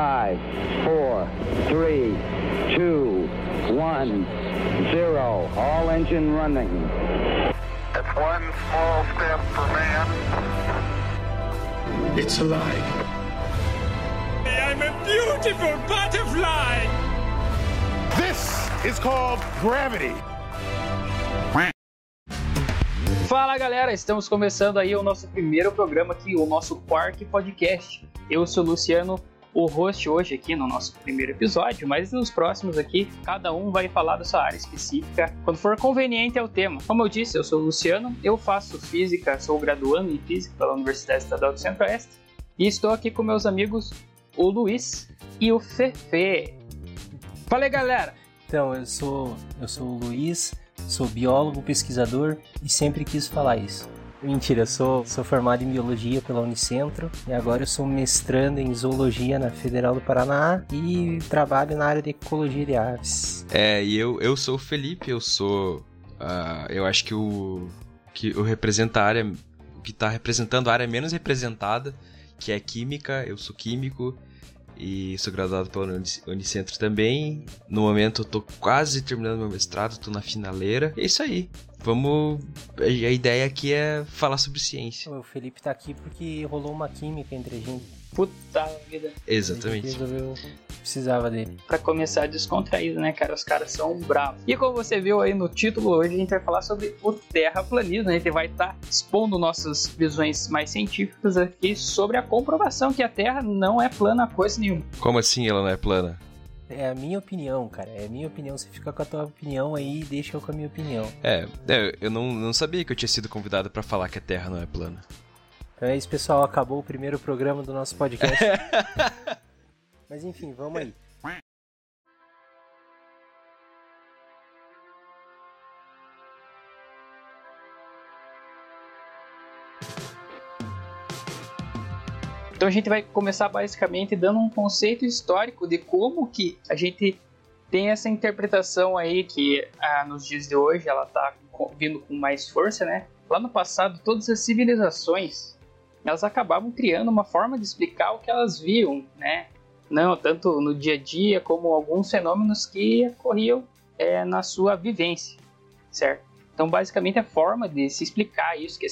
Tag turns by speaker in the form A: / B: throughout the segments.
A: Five, four, three, two, one, zero. All engine running.
B: It's one small step for man.
C: It's alive.
D: I'm a beautiful butterfly!
C: This is called gravity.
E: Fala galera, estamos começando aí o nosso primeiro programa aqui, o nosso Quark Podcast. Eu sou o Luciano, o host hoje aqui no nosso primeiro episódio, mas nos próximos aqui, cada um vai falar da sua área específica, quando for conveniente é o tema. Como eu disse, eu sou o Luciano, eu faço física, sou graduando em física pela Universidade Estadual do Centro-Oeste, e estou aqui com meus amigos o Luiz e o Fefe. Fala aí galera!
F: Então, eu sou, eu sou o Luiz, sou biólogo, pesquisador e sempre quis falar isso. Mentira, eu sou, sou formado em biologia pela Unicentro e agora eu sou mestrando em zoologia na Federal do Paraná e trabalho na área de ecologia de aves.
G: É, e eu, eu sou o Felipe, eu sou. Uh, eu acho que o. que o representa a área. que tá representando a área menos representada, que é química, eu sou químico e sou graduado pela Unicentro também. No momento eu tô quase terminando meu mestrado, tô na finaleira. É isso aí. Vamos. A ideia aqui é falar sobre ciência.
F: O Felipe tá aqui porque rolou uma química entre a gente.
E: Puta vida.
G: Exatamente.
F: Resolveu... Precisava dele.
E: Pra começar descontraído, né, cara? Os caras são bravos. E como você viu aí no título, hoje a gente vai falar sobre o terraplanismo. A gente vai estar tá expondo nossas visões mais científicas aqui sobre a comprovação que a Terra não é plana coisa nenhuma.
G: Como assim ela não é plana?
F: É a minha opinião, cara. É a minha opinião. Você fica com a tua opinião aí e deixa eu com a minha opinião.
G: É, é eu não, não sabia que eu tinha sido convidado para falar que a Terra não é plana.
F: Então é isso, pessoal. Acabou o primeiro programa do nosso podcast. Mas enfim, vamos aí.
E: Então a gente vai começar basicamente dando um conceito histórico de como que a gente tem essa interpretação aí que ah, nos dias de hoje ela está vindo com mais força, né? Lá no passado todas as civilizações elas acabavam criando uma forma de explicar o que elas viam, né? Não tanto no dia a dia como alguns fenômenos que ocorriam é, na sua vivência, certo? Então basicamente a forma de se explicar isso que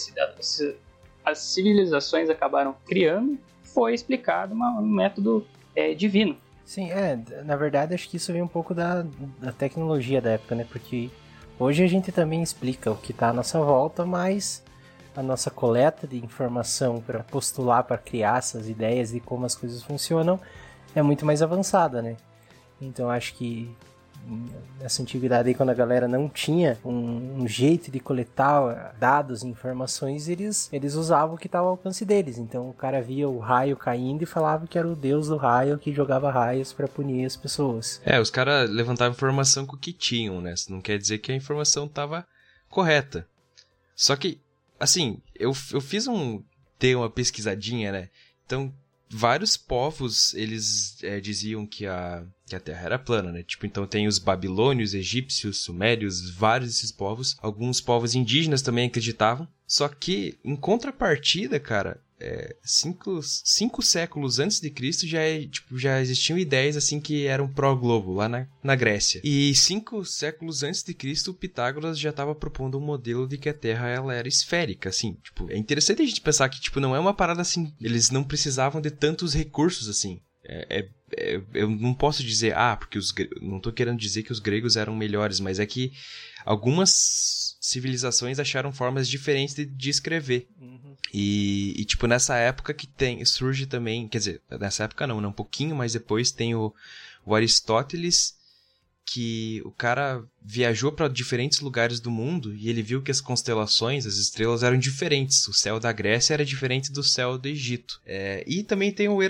E: as civilizações acabaram criando foi explicado um método é, divino.
F: Sim, é, na verdade acho que isso vem um pouco da, da tecnologia da época, né? Porque hoje a gente também explica o que está à nossa volta, mas a nossa coleta de informação para postular, para criar essas ideias de como as coisas funcionam é muito mais avançada, né? Então acho que nessa antiguidade aí, quando a galera não tinha um, um, jeito de coletar dados e informações, eles, eles usavam o que estava ao alcance deles. Então o cara via o raio caindo e falava que era o deus do raio que jogava raios para punir as pessoas.
G: É, os caras levantavam informação com o que tinham, né? Isso não quer dizer que a informação estava correta. Só que, assim, eu, eu fiz um. ter uma pesquisadinha, né? Então, vários povos, eles é, diziam que a, que a Terra era plana, né? Tipo, então tem os babilônios, egípcios, sumérios, vários desses povos. Alguns povos indígenas também acreditavam. Só que, em contrapartida, cara, é, cinco, cinco séculos antes de Cristo já, é, tipo, já existiam ideias assim que eram pró-globo lá na, na Grécia. E cinco séculos antes de Cristo, Pitágoras já estava propondo um modelo de que a Terra ela era esférica, assim. Tipo, é interessante a gente pensar que tipo não é uma parada assim. Eles não precisavam de tantos recursos assim. É, é, é, eu não posso dizer, ah, porque os não estou querendo dizer que os gregos eram melhores, mas é que algumas civilizações acharam formas diferentes de, de escrever. Uhum. E, e, tipo, nessa época que tem surge também, quer dizer, nessa época não, né? um pouquinho mais depois tem o, o Aristóteles, que o cara viajou para diferentes lugares do mundo e ele viu que as constelações, as estrelas eram diferentes. O céu da Grécia era diferente do céu do Egito. É, e também tem o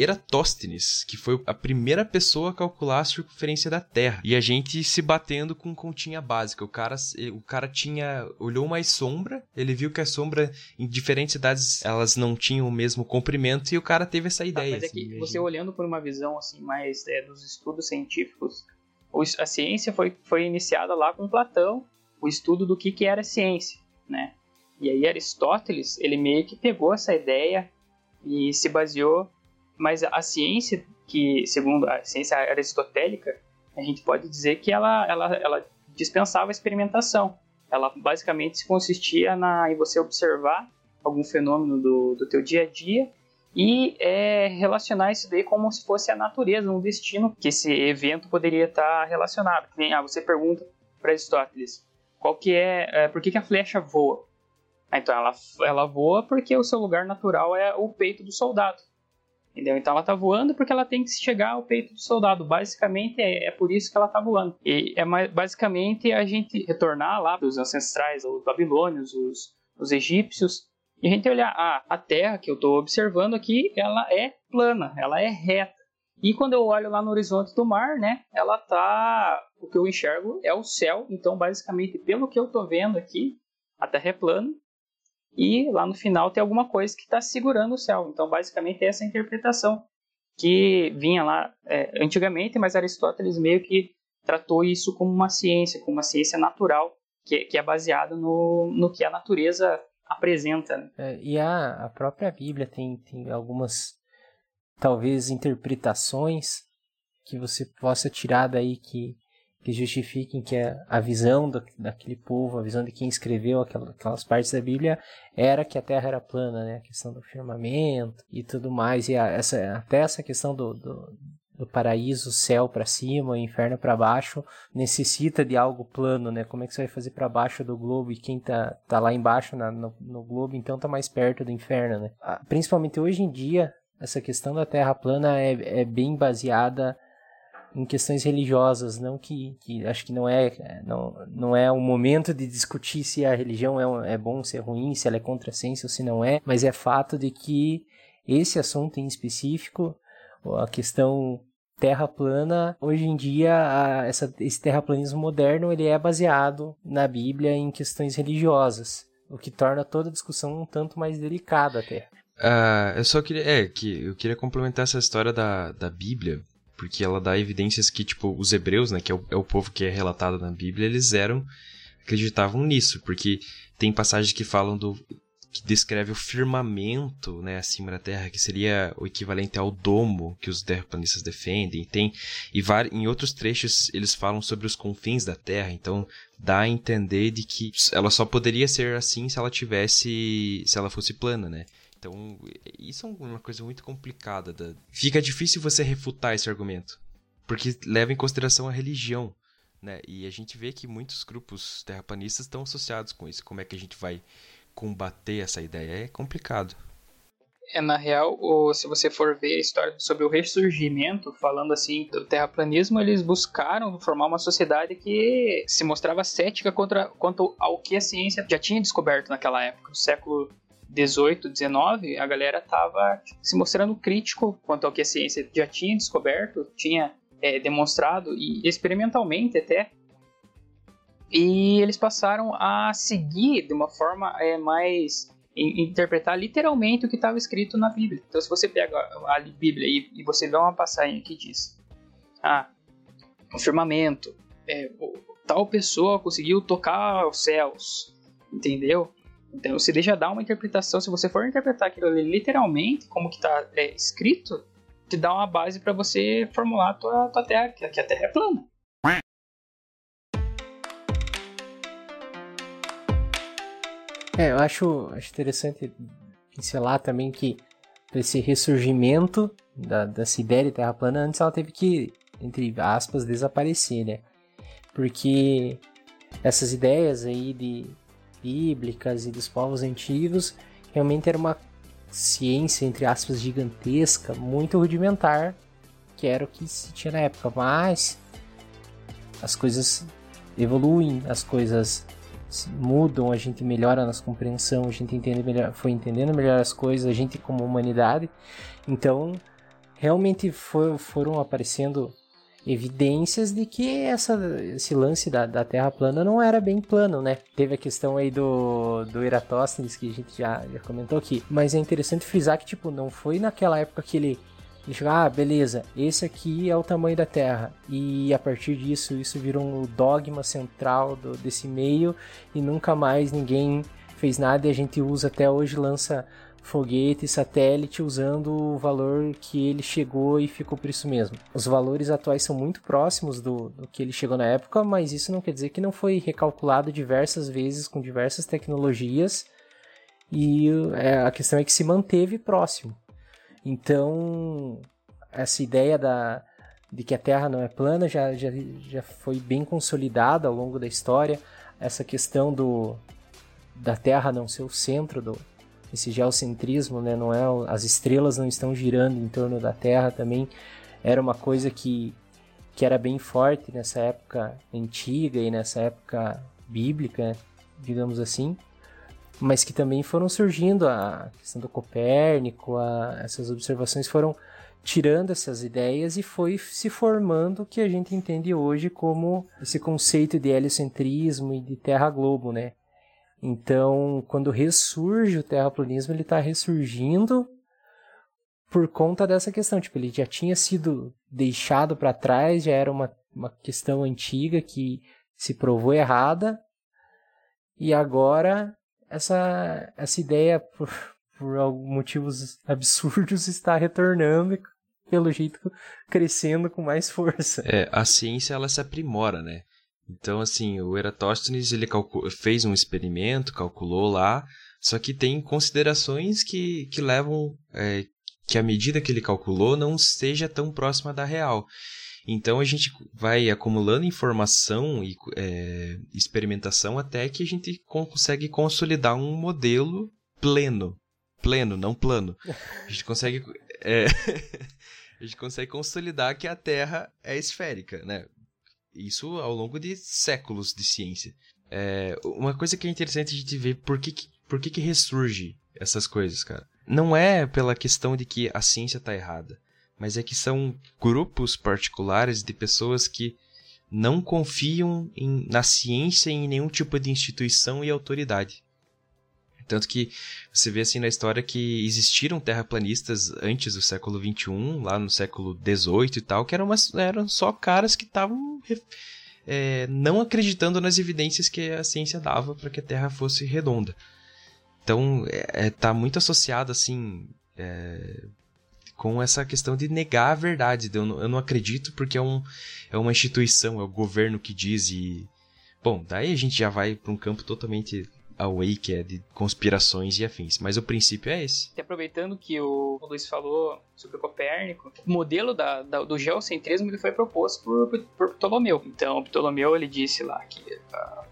G: Eratóstenes, que foi a primeira pessoa a calcular a circunferência da Terra. E a gente se batendo com continha básica. O cara, o cara tinha olhou mais sombra, ele viu que a sombra em diferentes cidades elas não tinham o mesmo comprimento e o cara teve essa ideia.
E: Ah, mas é que assim, você olhando por uma visão assim mais é, dos estudos científicos, a ciência foi, foi iniciada lá com Platão, o estudo do que, que era ciência, né? E aí Aristóteles, ele meio que pegou essa ideia e se baseou Mas a ciência, que segundo a ciência aristotélica, a gente pode dizer que ela, ela, ela dispensava a experimentação. Ela basicamente consistia na, em você observar algum fenômeno do, do teu dia a dia e é, relacionar isso daí como se fosse a natureza, um destino que esse evento poderia estar relacionado. Ah, você pergunta para Aristóteles, qual que é, é, por que, que a flecha voa? Ah, então ela, ela voa porque o seu lugar natural é o peito do soldado. Entendeu? Então ela está voando porque ela tem que chegar ao peito do soldado. Basicamente é, é por isso que ela está voando. E é mais, basicamente a gente retornar lá os ancestrais, os babilônios, os, os egípcios, e a gente olhar, ah, a Terra que eu estou observando aqui, ela é plana, ela é reta. E quando eu olho lá no horizonte do mar, né, ela tá, o que eu enxergo é o céu. Então, basicamente, pelo que eu estou vendo aqui, a Terra é plana. E lá no final tem alguma coisa que está segurando o céu. Então, basicamente, essa é a interpretação que vinha lá é, antigamente, mas Aristóteles meio que tratou isso como uma ciência, como uma ciência natural, que, que é baseada no, no que a natureza apresenta. Né?
F: É, e a, a própria Bíblia tem, tem algumas, talvez, interpretações que você possa tirar daí que, que justifiquem que a, visão do, daquele povo, a visão de quem escreveu aquelas, aquelas partes da Bíblia era que a Terra era plana, né? A questão do firmamento e tudo mais. E a, essa, até essa questão do, do do paraíso, céu para cima, inferno para baixo, necessita de algo plano, né? Como é que você vai fazer para baixo do globo e quem tá, tá lá embaixo na, no, no, globo, então tá mais perto do inferno, né? Principalmente hoje em dia, essa questão da Terra plana é, é bem baseada em questões religiosas, não que, que acho que não é não, não é o momento de discutir se a religião é, é bom, se é ruim, se ela é contra a ciência ou se não é, mas é fato de que esse assunto em específico, a questão terra plana, hoje em dia, a, essa, esse terraplanismo moderno ele é baseado na Bíblia em questões religiosas, o que torna toda a discussão um tanto mais delicada até.
G: Uh, eu só queria. É, que eu queria complementar essa história da, da Bíblia, porque ela dá evidências que, tipo, os hebreus, né, que é o, é o povo que é relatado na Bíblia, eles eram. acreditavam nisso, porque tem passagens que falam do, que descreve o firmamento né, acima da Terra, que seria o equivalente ao domo que os terraplanistas defendem. Tem e em outros trechos eles falam sobre os confins da Terra, então dá a entender de que ela só poderia ser assim se ela tivesse, se ela fosse plana, né? Então isso é uma coisa muito complicada. Da... Fica difícil você refutar esse argumento, porque leva em consideração a religião. Né? E a gente vê que muitos grupos terraplanistas estão associados com isso. Como é que a gente vai combater essa ideia é complicado.
E: É, na real, ou, se você for ver a história sobre o ressurgimento, falando assim do terraplanismo, eles buscaram formar uma sociedade que se mostrava cética contra, quanto ao que a ciência já tinha descoberto naquela época. No século 18, 19, a galera estava se mostrando crítico quanto ao que a ciência já tinha descoberto, tinha é, demonstrado e experimentalmente até e eles passaram a seguir de uma forma é, mais interpretar literalmente o que estava escrito na Bíblia. Então, se você pega a Bíblia e, e você vê uma passagem que diz: Ah, o firmamento, é, tal pessoa conseguiu tocar os céus, entendeu? Então, você deixa dar uma interpretação. Se você for interpretar aquilo ali literalmente, como que está é, escrito, te dá uma base para você formular a tua, tua terra, que a terra é plana.
F: É, eu acho, acho interessante pincelar também que esse ressurgimento da, ideia de Terra plana, antes ela teve que, entre aspas, desaparecer, né? Porque essas ideias aí de bíblicas e dos povos antigos realmente era uma ciência, entre aspas, gigantesca, muito rudimentar, que era o que se tinha na época. Mas as coisas evoluem, as coisas mudam, a gente melhora a nossa compreensão, a gente entende melhor, foi entendendo melhor as coisas, a gente como humanidade. Então, realmente for, foram aparecendo evidências de que essa, esse lance da, da Terra plana não era bem plano, né? Teve a questão aí do, do Eratóstenes, que a gente já, já comentou aqui. Mas é interessante frisar que, tipo, não foi naquela época que ele ele chegou, ah, beleza, esse aqui é o tamanho da Terra. E a partir disso, isso virou um dogma central do, desse meio e nunca mais ninguém fez nada e a gente usa até hoje, lança foguete, satélite, usando o valor que ele chegou e ficou por isso mesmo. Os valores atuais são muito próximos do, do que ele chegou na época, mas isso não quer dizer que não foi recalculado diversas vezes com diversas tecnologias e é, a questão é que se manteve próximo. Então, essa ideia da, de que a Terra não é plana já, já, já foi bem consolidada ao longo da história. Essa questão do, da Terra não ser o centro do esse geocentrismo, né, não é as estrelas não estão girando em torno da Terra também era uma coisa que que era bem forte nessa época antiga e nessa época bíblica, digamos assim, mas que também foram surgindo a questão do Copérnico, a, essas observações foram tirando essas ideias e foi se formando o que a gente entende hoje como esse conceito de heliocentrismo e de terra-globo, né? Então, quando ressurge o terraplanismo, ele está ressurgindo por conta dessa questão. Tipo, ele já tinha sido deixado para trás, já era uma, uma questão antiga que se provou errada, e agora essa, essa ideia, por, por motivos absurdos, está retornando pelo jeito crescendo com mais força.
G: É, a ciência ela se aprimora, né? Então, assim, o Eratóstenes ele fez um experimento, calculou lá, só que tem considerações que, que levam é, que a medida que ele calculou não seja tão próxima da real. Então a gente vai acumulando informação e é, experimentação até que a gente consegue consolidar um modelo pleno. Pleno, não plano. A gente consegue. É, a gente consegue consolidar que a Terra é esférica, né? Isso ao longo de séculos de ciência. É, uma coisa que é interessante a gente ver por que, por que, que ressurge essas coisas, cara. Não é pela questão de que a ciência está errada, mas é que são grupos particulares de pessoas que não confiam em, na ciência em nenhum tipo de instituição e autoridade. Tanto que você vê assim na história que existiram terraplanistas antes do século XXI, lá no século XVIII e tal, que eram, umas, eram só caras que estavam é, não acreditando nas evidências que a ciência dava para que a Terra fosse redonda. Então, é, é, tá muito associado assim é, com essa questão de negar a verdade. Eu não, eu não acredito porque é, um, é uma instituição, é o governo que diz e bom, daí a gente já vai para um campo totalmente que é de conspirações e afins. Mas o princípio é esse.
E: E aproveitando que o Luiz falou sobre Copérnico, o modelo da, da, do geocentrismo ele foi proposto por, por Ptolomeu. Então, Ptolomeu ele disse lá que a,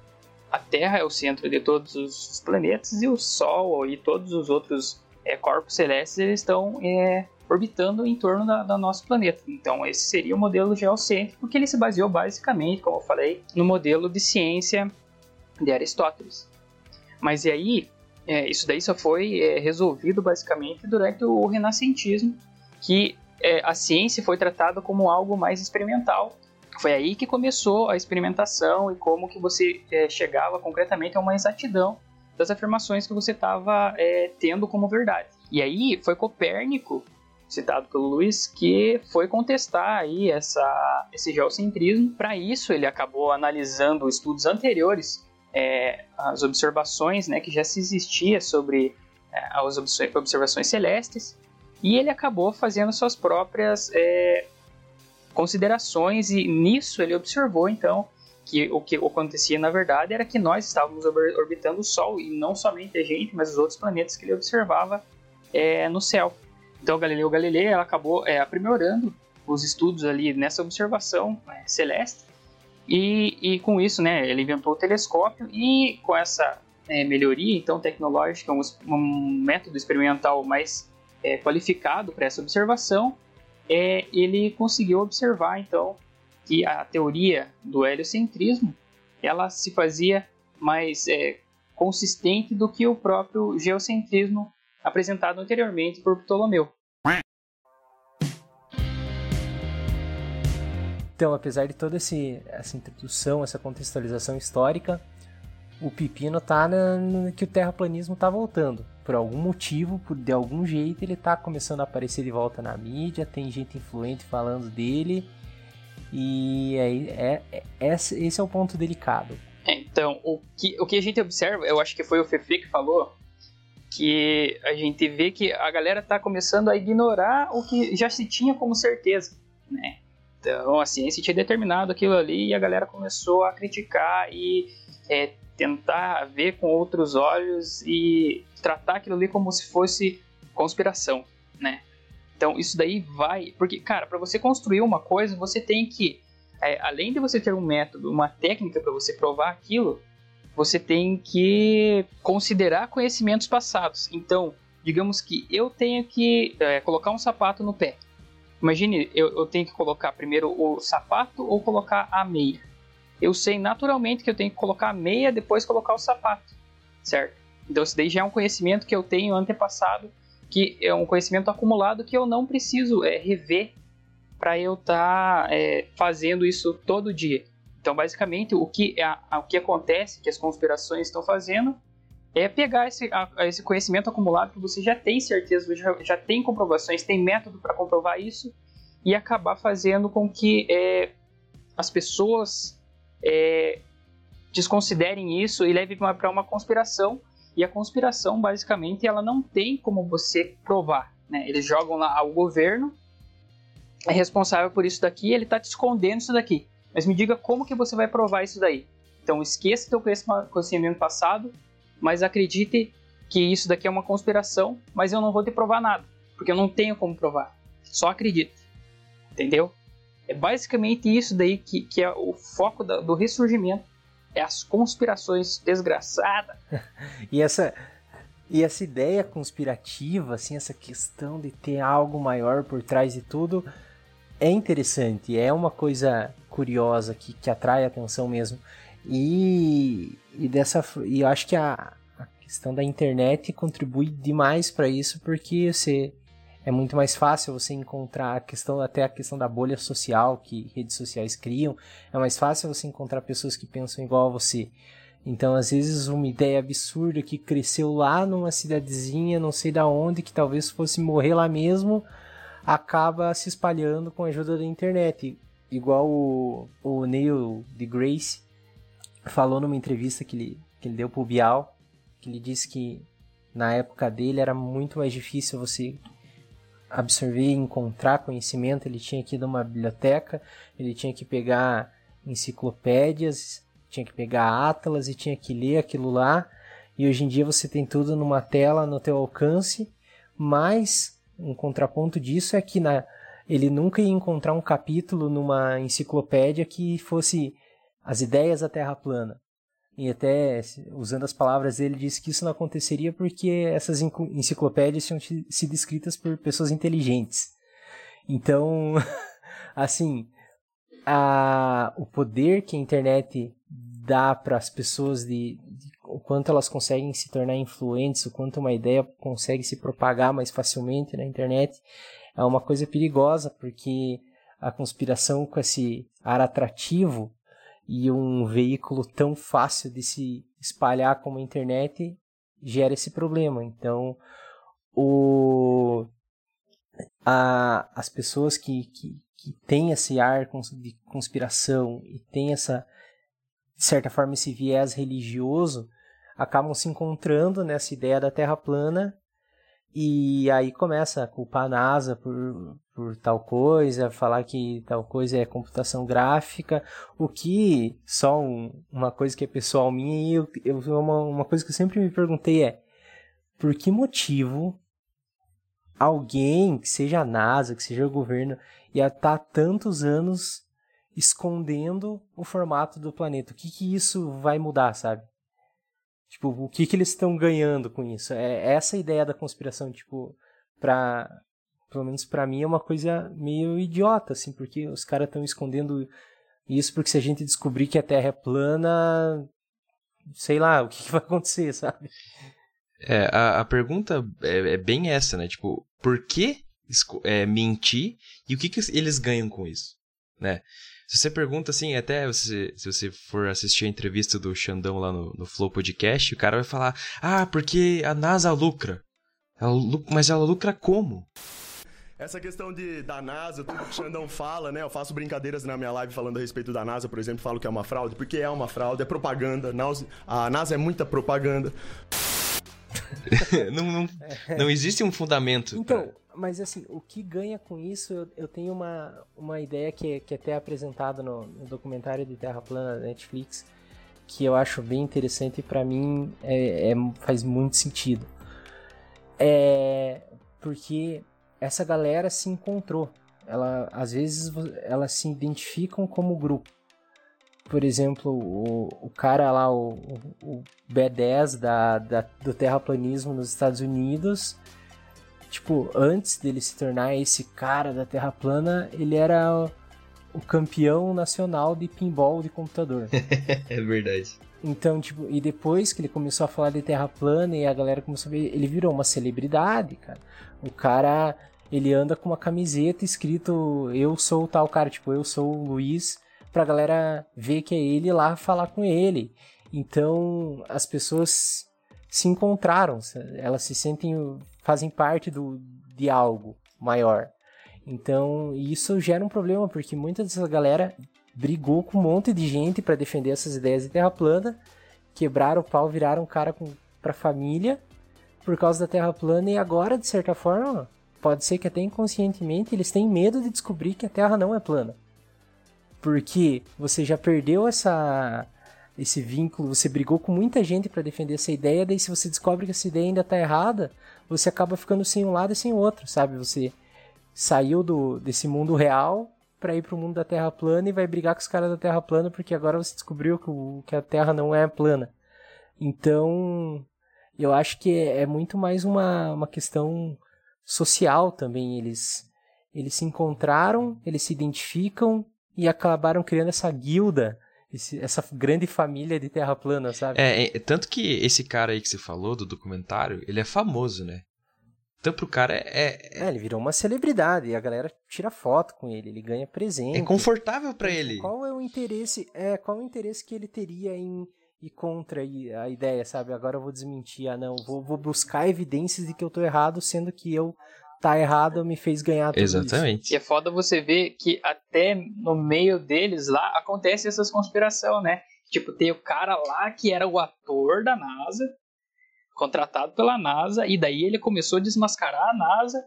E: a Terra é o centro de todos os planetas e o Sol e todos os outros é, corpos celestes eles estão é, orbitando em torno da, do nosso planeta. Então, esse seria o modelo geocêntrico que ele se baseou basicamente, como eu falei, no modelo de ciência de Aristóteles. Mas e aí, é, isso daí só foi é, resolvido basicamente durante o renascentismo, que é, a ciência foi tratada como algo mais experimental. Foi aí que começou a experimentação e como que você é, chegava concretamente a uma exatidão das afirmações que você estava é, tendo como verdade. E aí foi Copérnico, citado pelo Luiz, que foi contestar aí essa, esse geocentrismo. Para isso ele acabou analisando estudos anteriores é, as observações né, que já se existia sobre é, as observações celestes e ele acabou fazendo suas próprias é, considerações e nisso ele observou então que o que acontecia na verdade era que nós estávamos orbitando o Sol e não somente a gente, mas os outros planetas que ele observava é, no céu. Então Galileu Galilei acabou é, aprimorando os estudos ali nessa observação é, celeste e, e com isso, né, ele inventou o telescópio e com essa é, melhoria então tecnológica, um, um método experimental mais é, qualificado para essa observação, é, ele conseguiu observar então que a teoria do heliocentrismo ela se fazia mais é, consistente do que o próprio geocentrismo apresentado anteriormente por Ptolomeu.
F: Então, apesar de toda esse, essa introdução, essa contextualização histórica, o pepino tá na, no, que o terraplanismo tá voltando. Por algum motivo, por, de algum jeito, ele tá começando a aparecer de volta na mídia, tem gente influente falando dele. E é, é, é esse é o ponto delicado.
E: É, então, o que, o que a gente observa, eu acho que foi o Fefe que falou, que a gente vê que a galera está começando a ignorar o que já se tinha como certeza, né? Então a ciência tinha determinado aquilo ali e a galera começou a criticar e é, tentar ver com outros olhos e tratar aquilo ali como se fosse conspiração, né? Então isso daí vai, porque cara, para você construir uma coisa você tem que, é, além de você ter um método, uma técnica para você provar aquilo, você tem que considerar conhecimentos passados. Então, digamos que eu tenho que é, colocar um sapato no pé. Imagine, eu, eu tenho que colocar primeiro o sapato ou colocar a meia. Eu sei naturalmente que eu tenho que colocar a meia depois colocar o sapato, certo? Então, isso daí já é um conhecimento que eu tenho antepassado, que é um conhecimento acumulado que eu não preciso é, rever para eu estar tá, é, fazendo isso todo dia. Então, basicamente, o que, é, o que acontece, que as conspirações estão fazendo, é pegar esse, a, esse conhecimento acumulado que você já tem certeza, já, já tem comprovações, tem método para comprovar isso, e acabar fazendo com que é, as pessoas é, desconsiderem isso e levem para uma conspiração. E a conspiração, basicamente, ela não tem como você provar. Né? Eles jogam lá o governo é responsável por isso daqui, ele está te escondendo isso daqui. Mas me diga como que você vai provar isso daí. Então esqueça teu conhecimento passado, mas acredite que isso daqui é uma conspiração, mas eu não vou te provar nada, porque eu não tenho como provar. Só acredite. Entendeu? É basicamente isso daí que, que é o foco da, do ressurgimento. É as conspirações desgraçadas.
F: e essa e essa ideia conspirativa, assim, essa questão de ter algo maior por trás de tudo, é interessante, é uma coisa curiosa que, que atrai atenção mesmo. E, e dessa e eu acho que a, a questão da internet contribui demais para isso porque você é muito mais fácil você encontrar a questão até a questão da bolha social que redes sociais criam é mais fácil você encontrar pessoas que pensam igual a você então às vezes uma ideia absurda que cresceu lá numa cidadezinha não sei da onde que talvez fosse morrer lá mesmo acaba se espalhando com a ajuda da internet. Igual o, o Neil deGrasse falou numa entrevista que ele, que ele deu pro Bial, que ele disse que na época dele era muito mais difícil você absorver e encontrar conhecimento. Ele tinha que ir numa biblioteca, ele tinha que pegar enciclopédias, tinha que pegar atlas e tinha que ler aquilo lá. E hoje em dia você tem tudo numa tela no teu alcance, mas um contraponto disso é que na, ele nunca ia encontrar um capítulo numa enciclopédia que fosse as ideias da Terra plana. E até, usando as palavras dele, disse que isso não aconteceria porque essas enciclopédias tinham sido escritas por pessoas inteligentes. Então, assim, a, o poder que a internet dá para as pessoas de, de, o quanto elas conseguem se tornar influentes, o quanto uma ideia consegue se propagar mais facilmente na internet, é uma coisa perigosa, porque a conspiração com esse ar atrativo e um veículo tão fácil de se espalhar como a internet gera esse problema. Então, o, a, as pessoas que, que, que têm esse ar de conspiração e têm essa de certa forma, esse viés religioso, acabam se encontrando nessa ideia da Terra plana e aí começa a culpar a NASA por, por tal coisa, falar que tal coisa é computação gráfica, o que, só um, uma coisa que é pessoal minha, e eu, eu, uma, uma coisa que eu sempre me perguntei é, por que motivo alguém, que seja a NASA, que seja o governo, ia estar tantos anos escondendo o formato do planeta. O que, que isso vai mudar, sabe? Tipo, o que, que eles estão ganhando com isso? É essa ideia da conspiração, tipo, pra. Pelo menos para mim é uma coisa meio idiota, assim, porque os caras estão escondendo isso porque se a gente descobrir que a Terra é plana, sei lá, o que, que vai acontecer, sabe?
G: É, a, a pergunta é, é, bem essa, né? Tipo, por que é, mentir e o que, que eles ganham com isso, né? Se você pergunta assim, até se, se você for assistir a entrevista do Xandão lá no, no Flow Podcast, o cara vai falar: Ah, porque a NASA lucra. Ela, mas ela lucra como?
H: Essa questão de, da NASA, tudo que o Xandão fala, né? Eu faço brincadeiras na minha live falando a respeito da NASA, por exemplo, falo que é uma fraude, porque é uma fraude, é propaganda. A NASA é muita propaganda.
G: não, não, não existe um fundamento.
F: Então,
G: pra-
F: mas assim, o que ganha com isso, eu, eu tenho uma, uma ideia que, é- que é até apresentada no, no documentário de Terra Plana da Netflix, que eu acho bem interessante e pra mim é, é- faz muito sentido. É porque essa galera se encontrou. Ela, às vezes elas se identificam como grupo. Por exemplo, o, o cara lá, o, o, o B10 da, da, do terraplanismo nos Estados Unidos, tipo, antes dele se tornar esse cara da Terra plana, ele era o, o campeão nacional de pinball de computador.
G: É verdade.
F: Então, tipo, e depois que ele começou a falar de Terra plana e a galera começou a ver, ele virou uma celebridade, cara. O cara, ele anda com uma camiseta escrito eu sou tal cara, tipo, eu sou o Luiz, pra galera ver que é ele lá falar com ele. Então, as pessoas se encontraram, elas se sentem, fazem parte do, de algo maior. Então, isso gera um problema, porque muita dessa galera brigou com um monte de gente para defender essas ideias de terra plana, quebraram o pau, viraram cara com, pra família por causa da terra plana e agora, de certa forma, pode ser que até inconscientemente eles têm medo de descobrir que a terra não é plana. Porque você já perdeu essa esse vínculo, você brigou com muita gente para defender essa ideia, daí se você descobre que essa ideia ainda tá errada, você acaba ficando sem um lado e sem outro, sabe? Você saiu do, desse mundo real para ir pro mundo da Terra plana e vai brigar com os caras da Terra plana porque agora você descobriu que, o, que a Terra não é plana. Então, eu acho que é, é muito mais uma, uma questão social também. Eles, eles se encontraram, eles se identificam e acabaram criando essa guilda, esse- essa grande família de Terra plana, sabe?
G: É, é, tanto que esse cara aí que você falou do documentário, ele é famoso, né? Então pro cara é, é,
F: É, ele virou uma celebridade e a galera tira foto com ele, ele ganha presente.
G: é confortável pra
F: Então,
G: ele.
F: Qual é o interesse? É, qual o interesse que ele teria em ir contra a ideia, sabe? Agora eu vou desmentir, ah não, vou, vou buscar evidências de que eu tô errado, sendo que eu tá errado me fez ganhar tudo isso.
G: Exatamente.
E: E é foda você ver que até no meio deles lá acontece essas conspiração, né? Tipo, tem o cara lá que era o ator da NASA, contratado pela NASA, e daí ele começou a desmascarar a NASA.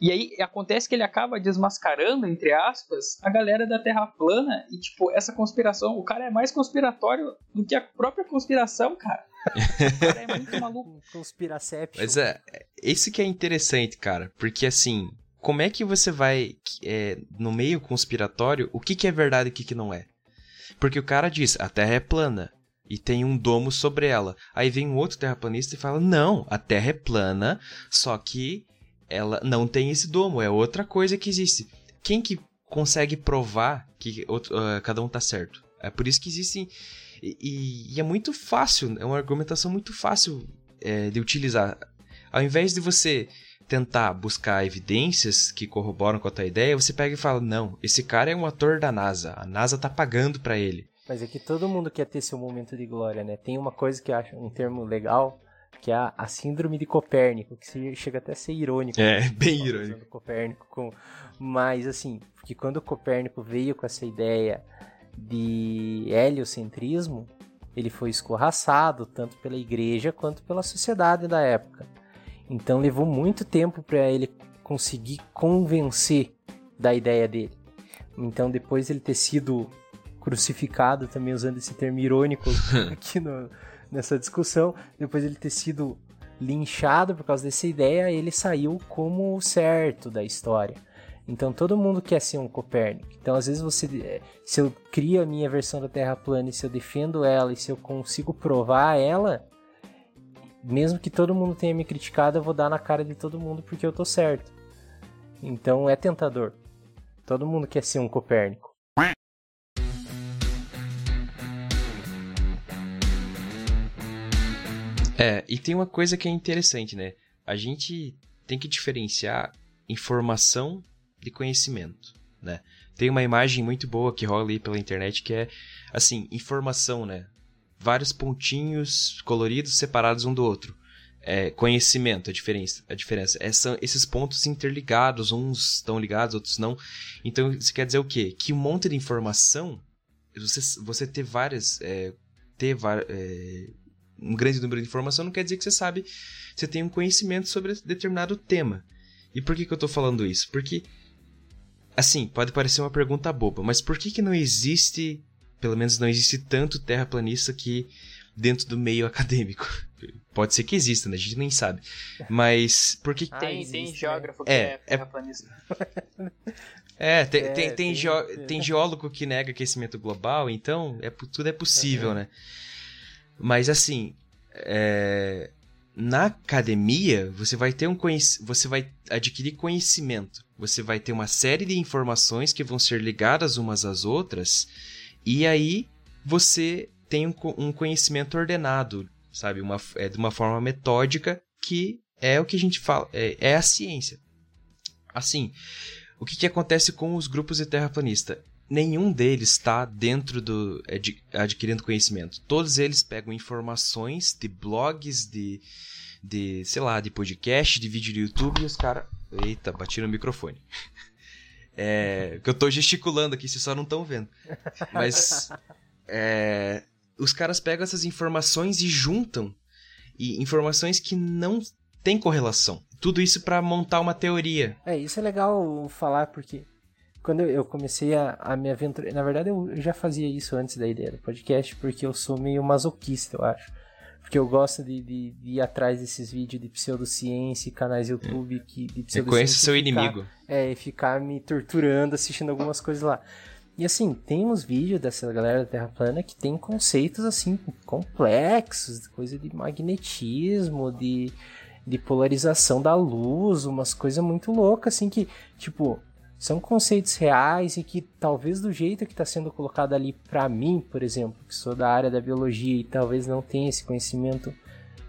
E: E aí acontece que ele acaba desmascarando, entre aspas, a galera da Terra plana. E, tipo, essa conspiração, o cara é mais conspiratório do que a própria conspiração, cara. O cara é muito maluco.
F: Conspiraception.
G: Mas é, esse que é interessante, cara, porque assim, como é que você vai, é, no meio conspiratório, o que, que é verdade e o que, que não é? Porque o cara diz, a Terra é plana e tem um domo sobre ela. Aí vem um outro terraplanista e fala, não, a Terra é plana, só que ela não tem esse domo, é outra coisa que existe. Quem que consegue provar que ah, cada um tá certo? É por isso que existem. E, e- e é muito fácil, é uma argumentação muito fácil é, de utilizar. Ao invés de você tentar buscar evidências que corroboram com a tua ideia, você pega e fala: não, esse cara é um ator da NASA, a NASA tá pagando pra ele.
F: Mas é que todo mundo quer ter seu momento de glória, né? Tem uma coisa que eu acho um termo legal, que é a, a síndrome de Copérnico, que chega até a ser irônico.
G: É, bem
F: Falando
G: irônico.
F: Copérnico com... Mas assim, porque quando o Copérnico veio com essa ideia de heliocentrismo, ele foi escorraçado tanto pela igreja quanto pela sociedade da época. Então levou muito tempo para ele conseguir convencer da ideia dele. Então depois ele ter sido crucificado, também usando esse termo irônico aqui no- nessa discussão, depois ele ter sido linchado por causa dessa ideia, ele saiu como o certo da história. Então todo mundo quer ser um Copérnico. Então às vezes você, eh, se eu crio a minha versão da Terra plana e se eu defendo ela e se eu consigo provar ela, mesmo que todo mundo tenha me criticado, eu vou dar na cara de todo mundo porque eu tô certo. Então é tentador. Todo mundo quer ser um Copérnico.
G: É, e tem uma coisa que é interessante, né? A gente tem que diferenciar informação de conhecimento, né? Tem uma imagem muito boa que rola aí pela internet que é, assim, informação, né? Vários pontinhos coloridos separados um do outro. É, conhecimento, a diferença. A diferença é, são esses pontos interligados, uns estão ligados, outros não. Então, isso quer dizer o quê? Que um monte de informação, você, você ter várias... é, ter é, um grande número de informação não quer dizer que você sabe, você tem um conhecimento sobre determinado tema. E por que, que eu estou falando isso? Porque, assim, pode parecer uma pergunta boba, mas por que, que não existe, pelo menos não existe tanto terraplanista que dentro do meio acadêmico? Pode ser que exista, né? A gente nem sabe. Mas por que.
E: Ah, tem,
F: existe,
E: tem
F: né?
E: geógrafo que
G: É,
E: é,
G: é-
E: terraplanista.
G: É, tem,
F: É,
G: tem, tem,
F: tem- tem-
G: geólogo que nega aquecimento global, então é, tudo é possível, né? Mas assim, é, na academia você vai ter um conhec- você vai adquirir conhecimento. Você vai ter uma série de informações que vão ser ligadas umas às outras, e aí você tem um, um conhecimento ordenado, sabe? Uma, é de uma forma metódica que é o que a gente fala, é, é a ciência. Assim, o que, que acontece com os grupos de terraplanista? Nenhum deles está dentro do ad- adquirindo conhecimento. Todos eles pegam informações de blogs, de, de sei lá, de podcast, de vídeo do YouTube e os caras. Eita, bati no microfone. É, que eu tô gesticulando aqui, vocês só não estão vendo. Mas é, os caras pegam essas informações e juntam e informações que não têm correlação. Tudo isso para montar uma teoria.
F: É, isso é legal falar porque quando eu comecei a, a me aventurar. Na verdade, eu já fazia isso antes da ideia do podcast, porque eu sou meio masoquista, eu acho. Porque eu gosto de, de- de ir atrás desses vídeos de pseudociência e canais YouTube que, de pseudociência.
G: Reconheça seu
F: ficar-
G: inimigo.
F: É, e ficar me torturando assistindo algumas coisas lá. E assim, tem uns vídeos dessa galera da Terra plana que tem conceitos assim complexos, coisa de magnetismo, de, de polarização da luz, umas coisas muito loucas assim que, tipo, são conceitos reais e que talvez do jeito que está sendo colocado ali para mim, por exemplo, que sou da área da biologia e talvez não tenha esse conhecimento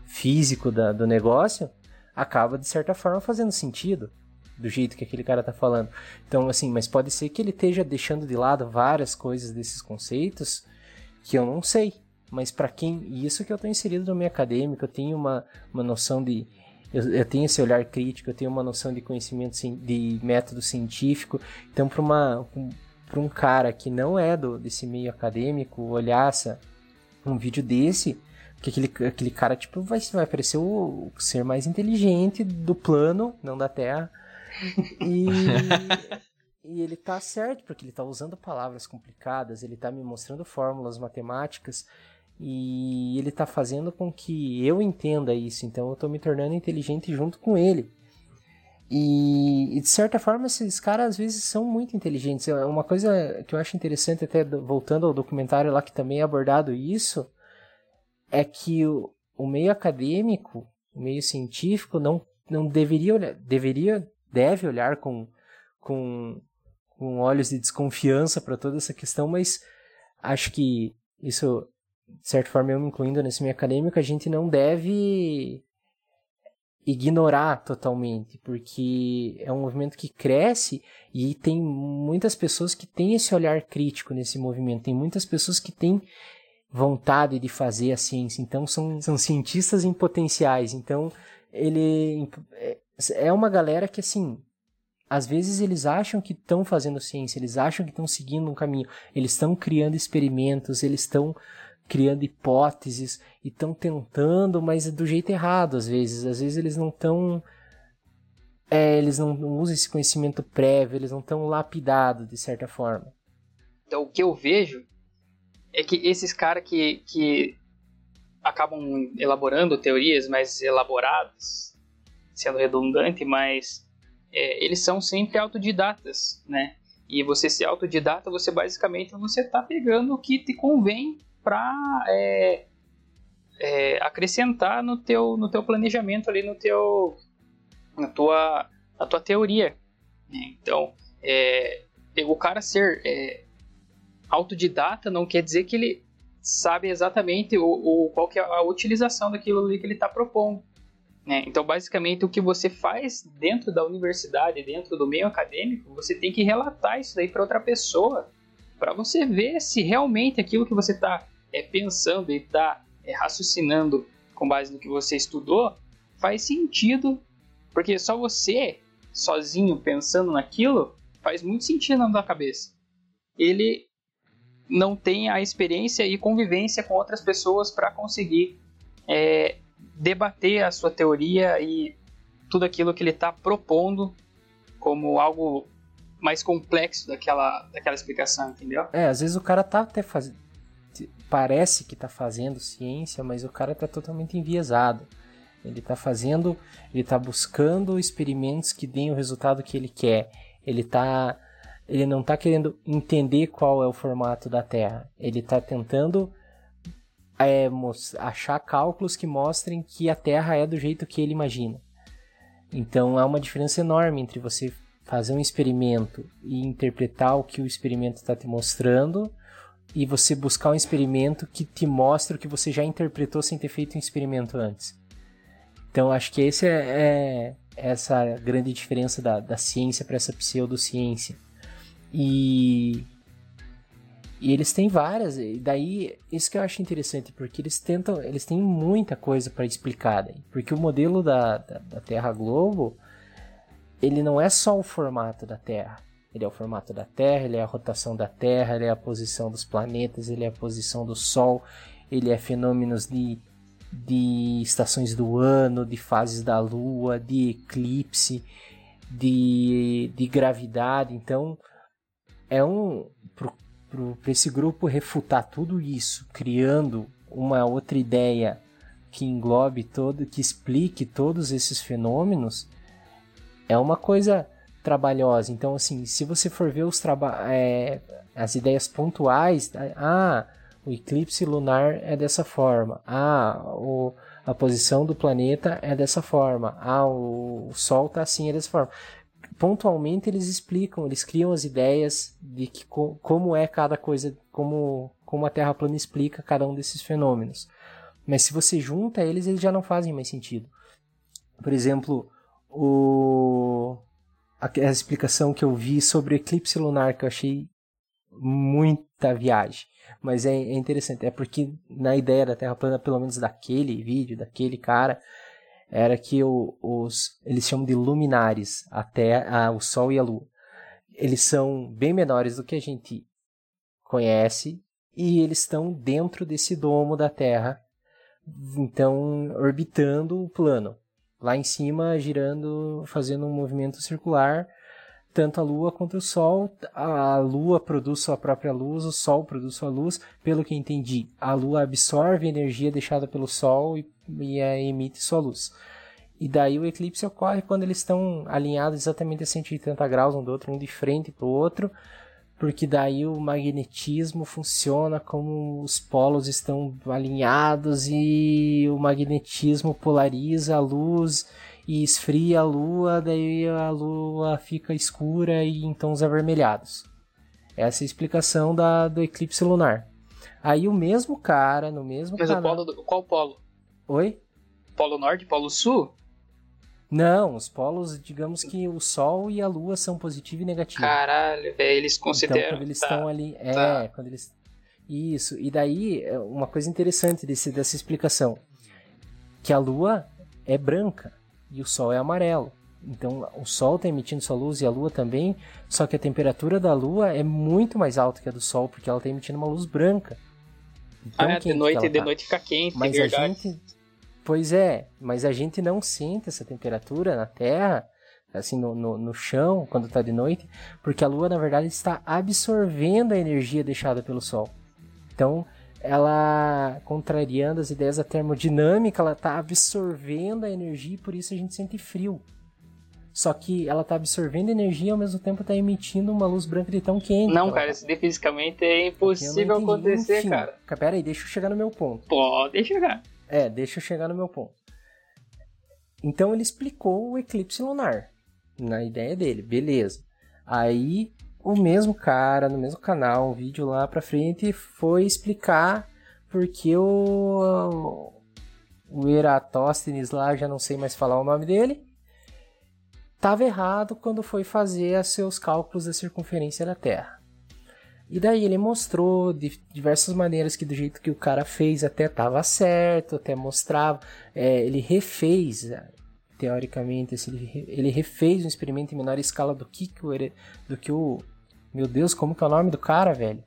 F: físico da- do negócio, acaba de certa forma fazendo sentido do jeito que aquele cara tá falando. Então, assim, mas pode ser que ele esteja deixando de lado várias coisas desses conceitos que eu não sei. Mas para quem. Isso que eu tô inserido no meio acadêmico, eu tenho uma, uma noção de. Eu, eu tenho esse olhar crítico, eu tenho uma noção de conhecimento de método científico. Então, para uma um, pra um cara que não é do, desse meio acadêmico olhar essa, um vídeo desse, que aquele, aquele cara tipo vai, vai parecer o, o ser mais inteligente do plano, não da Terra. E, e ele tá certo, porque ele tá usando palavras complicadas, ele tá me mostrando fórmulas matemáticas e ele tá fazendo com que eu entenda isso, então eu tô me tornando inteligente junto com ele. E, e, de certa forma esses caras às vezes são muito inteligentes. É Uma coisa que eu acho interessante, até do- voltando ao documentário lá que também é abordado isso, é que o, o meio acadêmico, o meio científico não, não deveria olhar, deveria, deve olhar com, com, com olhos de desconfiança para toda essa questão, mas acho que isso, de certa forma, eu me incluindo nesse meio acadêmico, a gente não deve ignorar totalmente, porque é um movimento que cresce e tem muitas pessoas que têm esse olhar crítico nesse movimento, tem muitas pessoas que têm vontade de fazer a ciência, então são, são cientistas em potenciais, então ele é- é uma galera que assim, às vezes eles acham que estão fazendo ciência, eles acham que estão seguindo um caminho, eles estão criando experimentos, eles estão criando hipóteses e estão tentando, mas do jeito errado às vezes. Às vezes eles não estão. É, eles não, não usam esse conhecimento prévio, eles não estão lapidados de certa forma.
E: Então, o que eu vejo é que esses caras que, que acabam elaborando teorias mais elaboradas, sendo redundante, mas é, eles são sempre autodidatas, né? E você ser autodidata, você basicamente você tá pegando o que te convém para é, é, acrescentar no teu, no teu planejamento ali, no teu, na tua, na tua teoria. né? Então, é, o cara ser é, autodidata não quer dizer que ele sabe exatamente o, o, qual que é a utilização daquilo ali que ele está propondo. Né? Então, basicamente, o que você faz dentro da universidade, dentro do meio acadêmico, você tem que relatar isso daí para outra pessoa, para você ver se realmente aquilo que você está é, pensando e está é, raciocinando com base no que você estudou faz sentido, porque só você, sozinho, pensando naquilo, faz muito sentido na tua cabeça. Ele não tem a experiência e convivência com outras pessoas para conseguir é, debater a sua teoria e tudo aquilo que ele está propondo como algo mais complexo daquela, daquela explicação, entendeu?
F: É, às vezes o cara tá até fazendo. Parece que tá fazendo ciência, mas o cara tá totalmente enviesado. Ele tá fazendo. Ele tá buscando experimentos que deem o resultado que ele quer. Ele tá. Ele não tá querendo entender qual é o formato da Terra. Ele tá tentando é, achar cálculos que mostrem que a Terra é do jeito que ele imagina. Então há uma diferença enorme entre você fazer um experimento e interpretar o que o experimento está te mostrando e você buscar um experimento que te mostra o que você já interpretou sem ter feito um experimento antes. Então acho que esse é, é essa grande diferença da, da ciência para essa pseudociência. E, e eles têm várias, e daí isso que eu acho interessante, porque eles tentam, eles têm muita coisa para explicar, daí, porque o modelo da, da, da Terra Globo ele não é só o formato da Terra. Ele é o formato da Terra, ele é a rotação da Terra, ele é a posição dos planetas, ele é a posição do Sol, ele é fenômenos de, de estações do ano, de fases da Lua, de eclipse, de, de gravidade. Então, é um. Para esse grupo refutar tudo isso, criando uma outra ideia que englobe todo, que explique todos esses fenômenos, é uma coisa trabalhosa. Então, assim, se você for ver os é, as ideias pontuais, ah, o eclipse lunar é dessa forma, ah, o, a posição do planeta é dessa forma, ah, o, o Sol está assim, é dessa forma. Pontualmente eles explicam, eles criam as ideias de que, como é cada coisa, como, como a Terra plana explica cada um desses fenômenos. Mas se você junta eles, eles já não fazem mais sentido. Por exemplo, o a, a explicação que eu vi sobre o eclipse lunar que eu achei muita viagem. Mas é, é, interessante, é porque na ideia da Terra plana, pelo menos daquele vídeo, daquele cara, era que o, os eles chamam de luminares, a terra, o Sol e a Lua. Eles são bem menores do que a gente conhece e eles estão dentro desse domo da Terra, então orbitando o plano lá em cima girando, fazendo um movimento circular, tanto a Lua quanto o Sol. A Lua produz sua própria luz, o Sol produz sua luz. Pelo que entendi, a Lua absorve a energia deixada pelo Sol e, e emite sua luz. E daí o eclipse ocorre quando eles estão alinhados exatamente a 180 graus um do outro, um de frente para o outro porque daí o magnetismo funciona como os polos estão alinhados e o magnetismo polariza a luz e esfria a lua, daí a lua fica escura e em tons avermelhados. Essa é a explicação da, do eclipse lunar. Aí o mesmo cara, no mesmo
E: Mas
F: canal...
E: o polo do... qual polo?
F: Oi?
E: Polo Norte, Polo Sul?
F: Não, os polos, digamos que o Sol e a Lua são positivo e negativo.
E: Caralho, velho, eles consideram.
F: Então, quando eles
E: tá,
F: estão ali. É,
E: tá.
F: quando eles. Isso. E daí, é uma coisa interessante desse, dessa explicação: que a Lua é branca e o Sol é amarelo. Então, o Sol está emitindo sua luz e a Lua também, só que a temperatura da Lua é muito mais alta que a do Sol, porque ela está emitindo uma luz branca.
E: Então, ah, de noite, de tá. noite fica quente,
F: Mas
E: é
F: a gente Pois é, mas a gente não sente essa temperatura na Terra, assim, no, no, no chão, quando está de noite, porque a Lua, na verdade, está absorvendo a energia deixada pelo Sol. Então, ela, contrariando as ideias da termodinâmica, ela está absorvendo a energia e por isso a gente sente frio. Só que ela está absorvendo energia e ao mesmo tempo está emitindo uma luz branca de tão quente.
E: Não, cara, isso fisicamente é impossível acontecer,
F: Enfim,
E: cara.
F: Pera aí, deixa eu chegar no meu ponto.
E: Pode chegar.
F: É, deixa eu chegar no meu ponto. Então ele explicou o eclipse lunar na ideia dele, beleza. Aí o mesmo cara no mesmo canal, um vídeo lá pra frente, foi explicar porque o o Eratóstenes lá, já não sei mais falar o nome dele, estava errado quando foi fazer seus cálculos da circunferência da Terra. E daí ele mostrou de diversas maneiras que do jeito que o cara fez até estava certo, até mostrava. É, ele refez, é, teoricamente, assim, ele refez um experimento em menor escala do que, que o, do que o. Meu Deus, como que é o nome do cara, velho?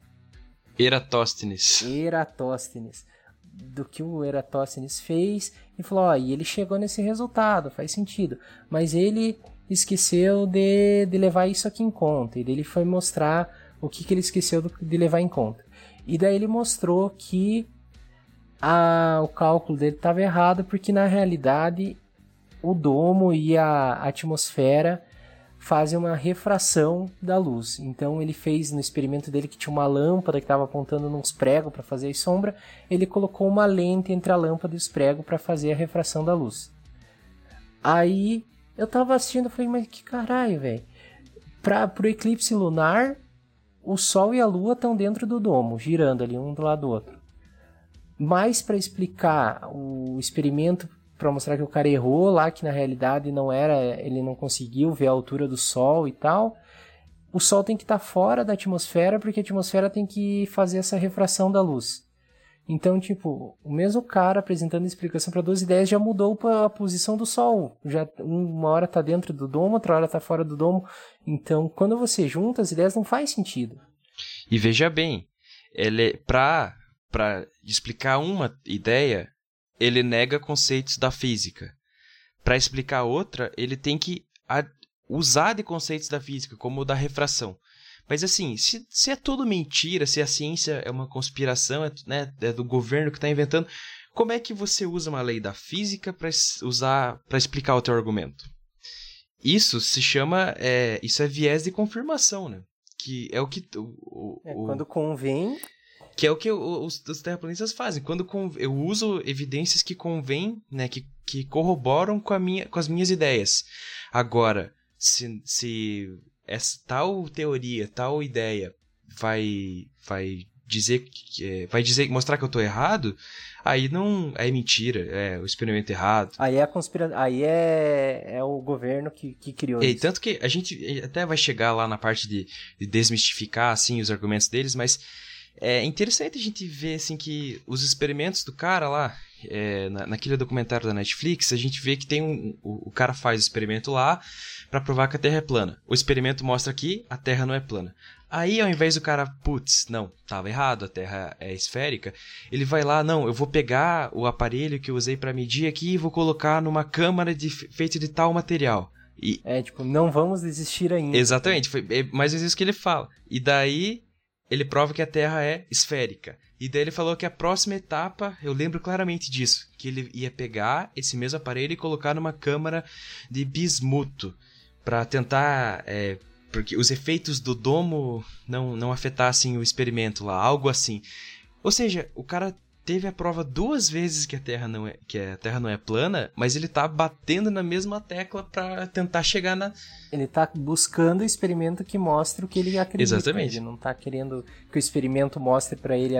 G: Eratóstenes.
F: Eratóstenes. do que o Eratosthenes fez e falou, ó, e ele chegou nesse resultado, faz sentido. Mas ele esqueceu de, de levar isso aqui em conta. E ele foi mostrar o que, que ele esqueceu de levar em conta. E daí ele mostrou que a, o cálculo dele estava errado, porque na realidade o domo e a atmosfera fazem uma refração da luz. Então ele fez no experimento dele que tinha uma lâmpada que estava apontando nos pregos para fazer a sombra, ele colocou uma lente entre a lâmpada e os pregos para fazer a refração da luz. Aí eu tava assistindo falei, mas que caralho, velho. Para pro eclipse lunar, o Sol e a Lua estão dentro do domo, girando ali um do lado do outro. Mas para explicar o experimento para mostrar que o cara errou lá, que na realidade não era, ele não conseguiu ver a altura do Sol e tal. O Sol tem que estar tá fora da atmosfera, porque a atmosfera tem que fazer essa refração da luz. Então, tipo, o mesmo cara apresentando explicação para duas ideias já mudou a posição do Sol. Já uma hora tá dentro do domo, outra hora tá fora do domo. Então, quando você junta as ideias, não faz sentido.
G: E veja bem, ele para para explicar uma ideia, ele nega conceitos da física. Para explicar outra, ele tem que usar de conceitos da física, como o da refração. Mas assim, se, se é tudo mentira, se a ciência é uma conspiração, é, né, é do governo que está inventando, como é que você usa uma lei da física para usar para explicar o teu argumento? Isso se chama, é, isso é viés de confirmação, né? Que é o que o,
F: o, é, quando convém
G: que é o que os, os terraplanistas fazem. Quando eu uso evidências que convêm, né, que, que corroboram com, a minha, com as minhas ideias. Agora, se, se essa tal teoria, tal ideia vai vai dizer que é, vai dizer mostrar que eu estou errado, aí não é mentira, é o experimento errado.
F: Aí é a conspiração, aí é, é o governo que, que criou
G: e,
F: isso.
G: Tanto que a gente até vai chegar lá na parte de, de desmistificar assim os argumentos deles, mas é interessante a gente ver assim que os experimentos do cara lá, é, na, naquele documentário da Netflix, a gente vê que tem um. O, o cara faz o experimento lá para provar que a Terra é plana. O experimento mostra que a Terra não é plana. Aí, ao invés do cara, putz, não, tava errado, a Terra é esférica, ele vai lá, não, eu vou pegar o aparelho que eu usei para medir aqui e vou colocar numa câmara de, feita de tal material. E...
F: É, tipo, não vamos desistir ainda.
G: Exatamente, foi é mais ou menos isso que ele fala. E daí ele prova que a Terra é esférica. E daí ele falou que a próxima etapa, eu lembro claramente disso, que ele ia pegar esse mesmo aparelho e colocar numa câmara de bismuto para tentar é, porque os efeitos do domo não não afetassem o experimento lá, algo assim. Ou seja, o cara teve a prova duas vezes que a Terra não é que a Terra não é plana, mas ele tá batendo na mesma tecla para tentar chegar na
F: ele tá buscando o experimento que mostre o que ele acredita.
G: Exatamente.
F: Ele não tá querendo que o experimento mostre para ele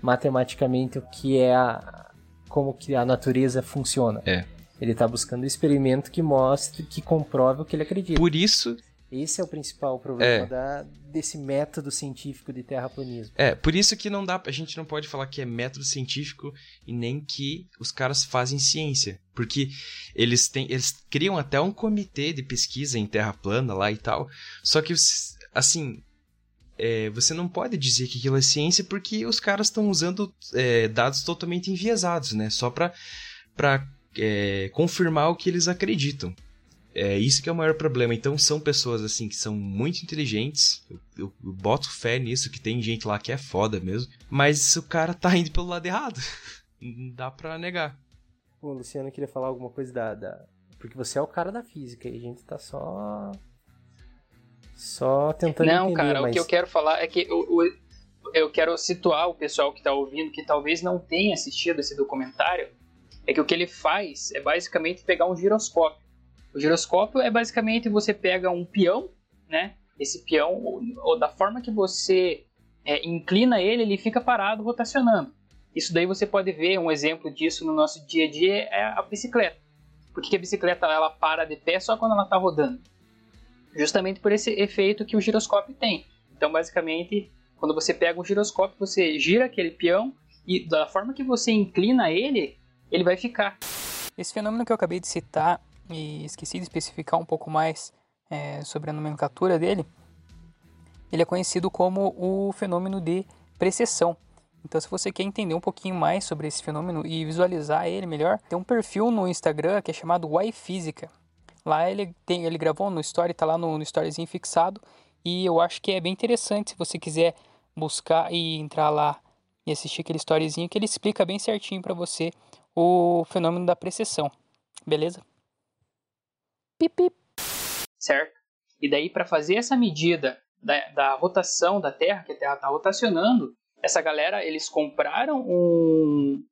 F: matematicamente o que é a como que a natureza funciona.
G: É.
F: Ele tá buscando o experimento que mostre, que comprove o que ele acredita.
G: Por isso
F: esse é o principal problema é. da, desse método científico de terraplanismo.
G: É, por isso que não dá, a gente não pode falar que é método científico e nem que os caras fazem ciência, porque eles têm, eles criam até um comitê de pesquisa em terra plana lá e tal. Só que assim, é, você não pode dizer que aquilo é ciência porque os caras estão usando é, dados totalmente enviesados, né? Só para é, confirmar o que eles acreditam. É isso que é o maior problema. Então são pessoas assim que são muito inteligentes. Eu, eu, eu, boto fé nisso, que tem gente lá que é foda mesmo. Mas o cara tá indo pelo lado errado. Não dá pra negar.
F: Bom, Luciano queria falar alguma coisa da, da. Porque você é o cara da física e a gente tá só. Só tentando
E: Não,
F: entender,
E: cara,
F: mas...
E: o que eu quero falar é que eu, eu, eu quero situar o pessoal que tá ouvindo, que talvez não tenha assistido esse documentário, é que o que ele faz é basicamente pegar um giroscópio o giroscópio é basicamente você pega um peão, né? Esse peão, ou, da forma que você é, inclina ele, ele fica parado rotacionando. Isso daí você pode ver um exemplo disso no nosso dia a dia é a bicicleta. Por que a bicicleta ela para de pé só quando ela está rodando? Justamente por esse efeito que o giroscópio tem. Então, basicamente, quando você pega um giroscópio, você gira aquele peão e da forma que você inclina ele, ele vai ficar.
I: Esse fenômeno que eu acabei de citar e esqueci de especificar um pouco mais é, sobre a nomenclatura dele, ele é conhecido como o fenômeno de precessão. Então, se você quer entender um pouquinho mais sobre esse fenômeno e visualizar ele melhor, tem um perfil no Instagram que é chamado Why Física. Lá ele, tem, ele gravou no story, tá lá no, no storyzinho fixado. E eu acho que é bem interessante se você quiser buscar e entrar lá e assistir aquele storyzinho que ele explica bem certinho para você o fenômeno da precessão. Beleza?
E: Certo? E daí, para fazer essa medida da, da, rotação da Terra, que a Terra está rotacionando, essa galera, eles compraram um,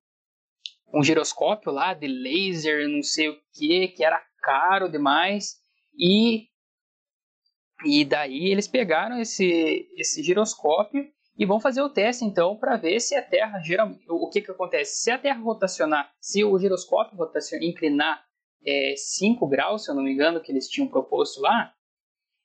E: um giroscópio lá de laser, não sei o que, que era caro demais, e, e daí eles pegaram esse, esse giroscópio e vão fazer o teste então para ver se a Terra geralmente o que que acontece se a Terra rotacionar se o giroscópio rotacionar inclinar é, 5 graus se eu não me engano que eles tinham proposto lá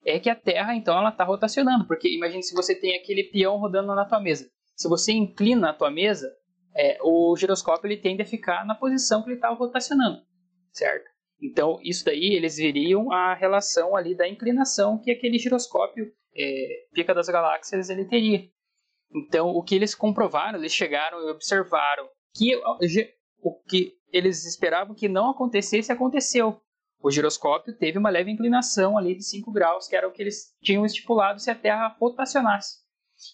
E: é que a Terra então ela está rotacionando. Porque imagine se você tem aquele peão rodando na tua mesa. Se você inclina a tua mesa é, o giroscópio ele tende a ficar na posição que ele estava rotacionando certo? Então isso daí eles veriam a relação ali da inclinação que aquele giroscópio é, pica das galáxias ele teria. Então, o que eles comprovaram, eles chegaram e observaram que o que eles esperavam que não acontecesse, aconteceu. O giroscópio teve uma leve inclinação ali de 5 graus, que era o que eles tinham estipulado se a Terra rotacionasse.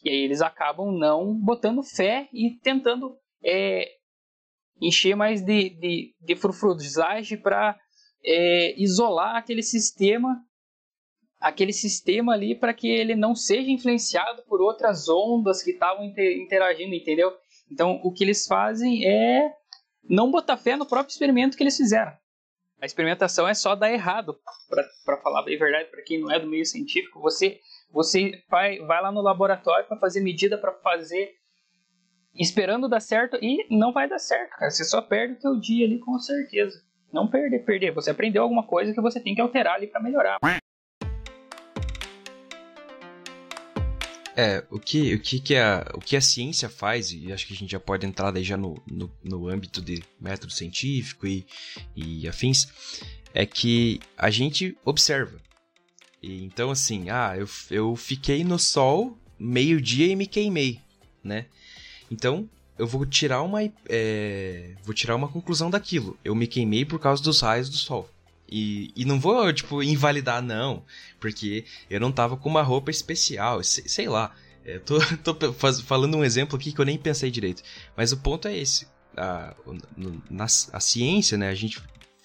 E: E aí eles acabam não botando fé e tentando é, encher mais de, de, de frufruzagem para é, isolar aquele sistema aquele sistema ali para que ele não seja influenciado por outras ondas que estavam interagindo, entendeu? Então, o que eles fazem é não botar fé no próprio experimento que eles fizeram. A experimentação é só dar errado, para falar bem verdade, para quem não é do meio científico. Você, você vai, vai lá no laboratório para fazer medida, para fazer esperando dar certo e não vai dar certo, cara. Você só perde o teu dia ali com certeza. Não perder, perder. Você aprendeu alguma coisa que você tem que alterar ali para melhorar.
G: É, o que, o que, que, a, o que a ciência faz, e acho que a gente já pode entrar daí já no, no, no âmbito de método científico e, e afins, é que a gente observa. E, então, assim, ah, eu, eu fiquei no sol meio-dia e me queimei, né? Então, eu vou tirar uma é, vou tirar uma conclusão daquilo. Eu me queimei por causa dos raios do sol. E, e não vou, tipo, invalidar, não. Porque eu não tava com uma roupa especial, sei, sei lá. É, tô, tô faz, falando um exemplo aqui que eu nem pensei direito. Mas o ponto é esse. A, na, a ciência, né? A gente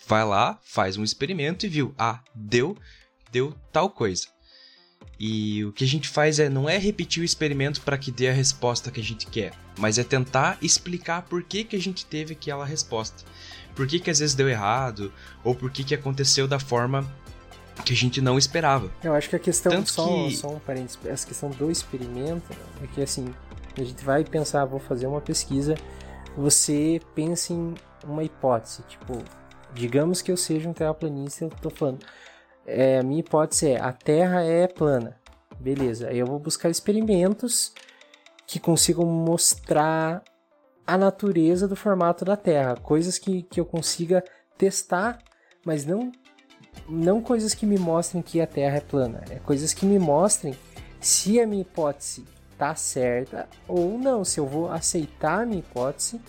G: vai lá, faz um experimento e viu. Ah, deu, deu tal coisa. E o que a gente faz é não é repetir o experimento para que dê a resposta que a gente quer, mas é tentar explicar por que, que a gente teve aquela resposta por que, que às vezes deu errado, ou por que, que aconteceu da forma que a gente não esperava.
F: Eu acho que a questão,
G: Tanto
F: só,
G: que...
F: só um parênteses, essa questão do experimento é que assim, a gente vai pensar, vou fazer uma pesquisa, você pensa em uma hipótese, tipo, digamos que eu seja um terraplanista, eu tô falando, é, a minha hipótese é, a Terra é plana, beleza, aí eu vou buscar experimentos que consigam mostrar a natureza do formato da Terra, coisas que, que eu consiga testar, mas não não coisas que me mostrem que a Terra é plana, é coisas que me mostrem se a minha hipótese tá certa ou não, se eu vou aceitar a minha hipótese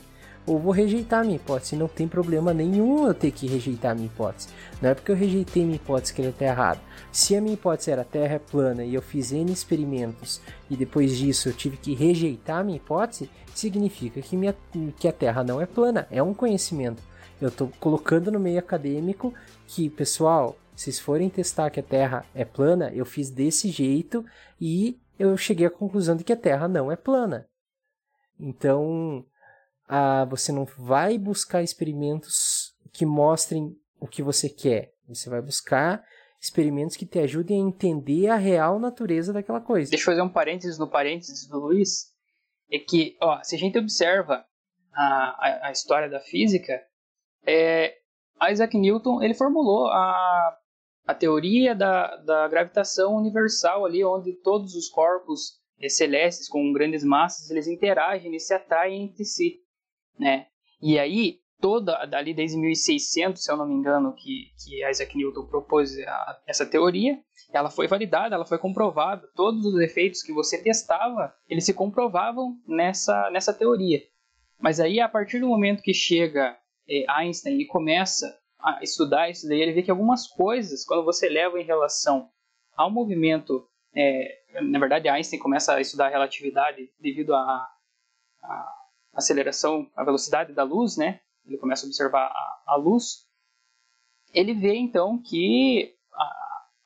F: ou vou rejeitar a minha hipótese. Não tem problema nenhum eu ter que rejeitar a minha hipótese. Não é porque eu rejeitei minha hipótese que ele está errado. Se a minha hipótese era a Terra é plana e eu fiz N experimentos e depois disso eu tive que rejeitar a minha hipótese, significa que, minha, que a Terra não é plana. É um conhecimento. Eu estou colocando no meio acadêmico que, pessoal, se vocês forem testar que a Terra é plana, eu fiz desse jeito e eu cheguei à conclusão de que a Terra não é plana. Então, a, você não vai buscar experimentos que mostrem o que você quer. Você vai buscar experimentos que te ajudem a entender a real natureza daquela coisa.
E: Deixa eu fazer um parênteses no parênteses do Luiz. É que, ó, se a gente observa a, a, a história da física, é, Isaac Newton ele formulou a, a teoria da, da gravitação universal ali, onde todos os corpos celestes com grandes massas eles interagem e se atraem entre si né? E aí toda, dali desde 1600, se eu não me engano, que, que Isaac Newton propôs a, essa teoria, ela foi validada, ela foi comprovada. Todos os efeitos que você testava, eles se comprovavam nessa, nessa teoria. Mas aí, a partir do momento que chega é, Einstein e começa a estudar isso daí, ele vê que algumas coisas, quando você leva em relação ao movimento, é, na verdade, Einstein começa a estudar a relatividade devido à aceleração, à velocidade da luz, né? Ele começa a observar a, a luz. Ele vê então que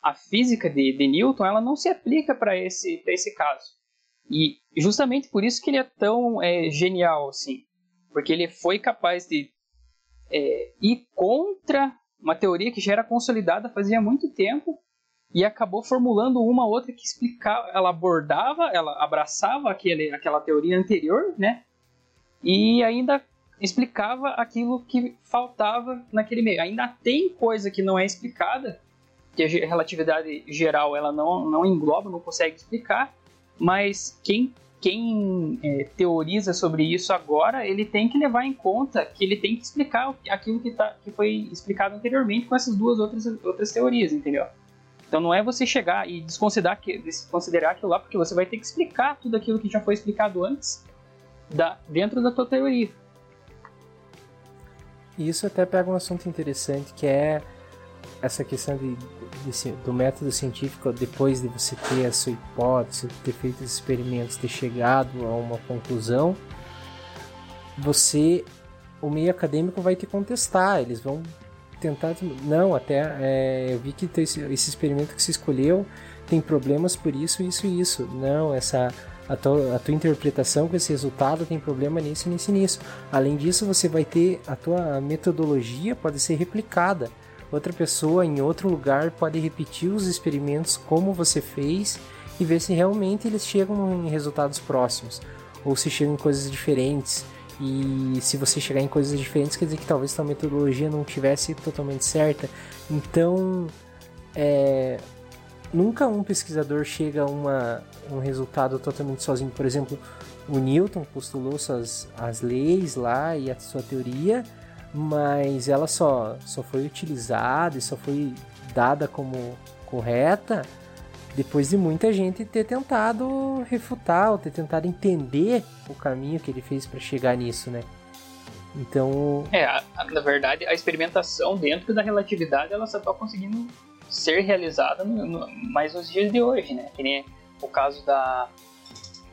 E: a física de, de Newton ela não se aplica para esse, esse caso. E justamente por isso que ele é tão é, genial, assim. Porque ele foi capaz de é, ir contra uma teoria que já era consolidada fazia muito tempo e acabou formulando uma outra que explicava, ela abordava, ela abraçava aquele, aquela teoria anterior, né? E ainda explicava aquilo que faltava naquele meio. Ainda tem coisa que não é explicada, que a relatividade geral ela não, não engloba, não consegue explicar, mas quem, quem é, teoriza sobre isso agora, ele tem que levar em conta que ele tem que explicar aquilo que, tá, que foi explicado anteriormente com essas duas outras, outras teorias, entendeu? Então não é você chegar e desconsiderar, desconsiderar aquilo lá, porque você vai ter que explicar tudo aquilo que já foi explicado antes da, dentro da tua teoria.
F: Isso até pega um assunto interessante que é essa questão de, de, do método científico, depois de você ter a sua hipótese, ter feito os experimentos, ter chegado a uma conclusão, você, o meio acadêmico vai te contestar, eles vão tentar, não, até é, eu vi que esse, esse experimento que se escolheu tem problemas por isso, isso e isso. Não, essa a tua, a tua interpretação com esse resultado tem problema nisso, nisso e nisso. Além disso, você vai ter a tua metodologia pode ser replicada outra pessoa em outro lugar pode repetir os experimentos como você fez e ver se realmente eles chegam em resultados próximos ou se chegam em coisas diferentes. E se você chegar em coisas diferentes, quer dizer que talvez sua metodologia não tivesse totalmente certa. Então, é, nunca um pesquisador chega a uma, um resultado totalmente sozinho. Por exemplo, o Newton postulou suas, as leis lá e a sua teoria, mas ela só, só foi utilizada e só foi dada como correta depois de muita gente ter tentado refutar ou ter tentado entender o caminho que ele fez para chegar nisso, né? Então.
E: É, na verdade, a experimentação dentro da relatividade ela só está conseguindo ser realizada no, no, mais nos dias de hoje, né? Que nem o caso da,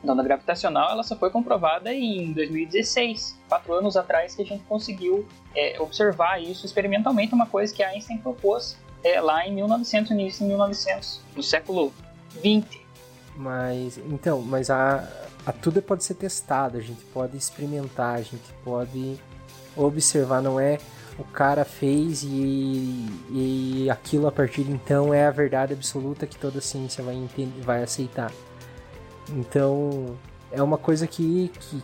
E: da onda gravitacional, ela só foi comprovada em 2016, quatro anos atrás que a gente conseguiu é, observar isso experimentalmente, uma coisa que Einstein propôs é, lá em 1900, início em 1900, no século 20.
F: Mas, então, mas a, a tudo pode ser testado, a gente pode experimentar, a gente pode observar, não é o cara fez e, e aquilo a partir de então é a verdade absoluta que toda ciência vai, entender, vai aceitar. Então, é uma coisa que, que,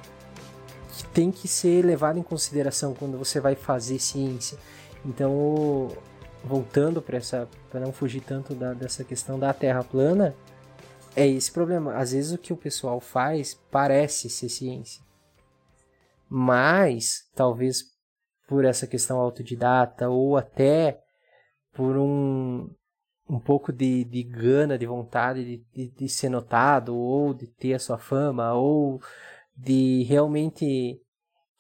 F: que tem que ser levada em consideração quando você vai fazer ciência. Então, voltando para essa para não fugir tanto da, dessa questão da Terra plana, é esse problema. Às vezes o que o pessoal faz parece ser ciência. Mas, talvez por essa questão autodidata ou até por um, um pouco de, de gana, de vontade de, de, de, ser notado, ou de ter a sua fama, ou de realmente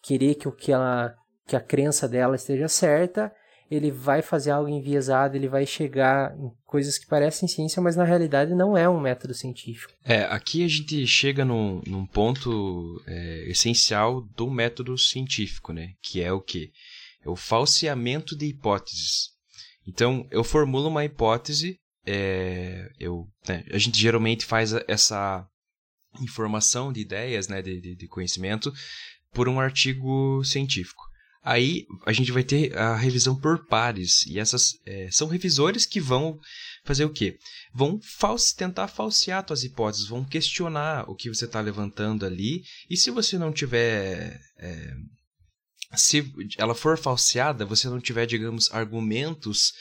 F: querer que o que ela que a crença dela esteja certa, ele vai fazer algo enviesado, ele vai chegar coisas que parecem ciência, mas na realidade não é um método científico.
G: É, aqui a gente chega num, num ponto é, essencial do método científico, né? Que é o que? É o falseamento de hipóteses. Então, eu formulo uma hipótese, é, eu, né, a gente geralmente faz essa informação de ideias, né, de, de, de conhecimento, por um artigo científico. Aí a gente vai ter a revisão por pares, e essas é, são revisores que vão fazer o quê? Vão false, tentar falsear suas hipóteses, vão questionar o que você está levantando ali, e se você não tiver é, se ela for falseada, você não tiver, digamos, argumentos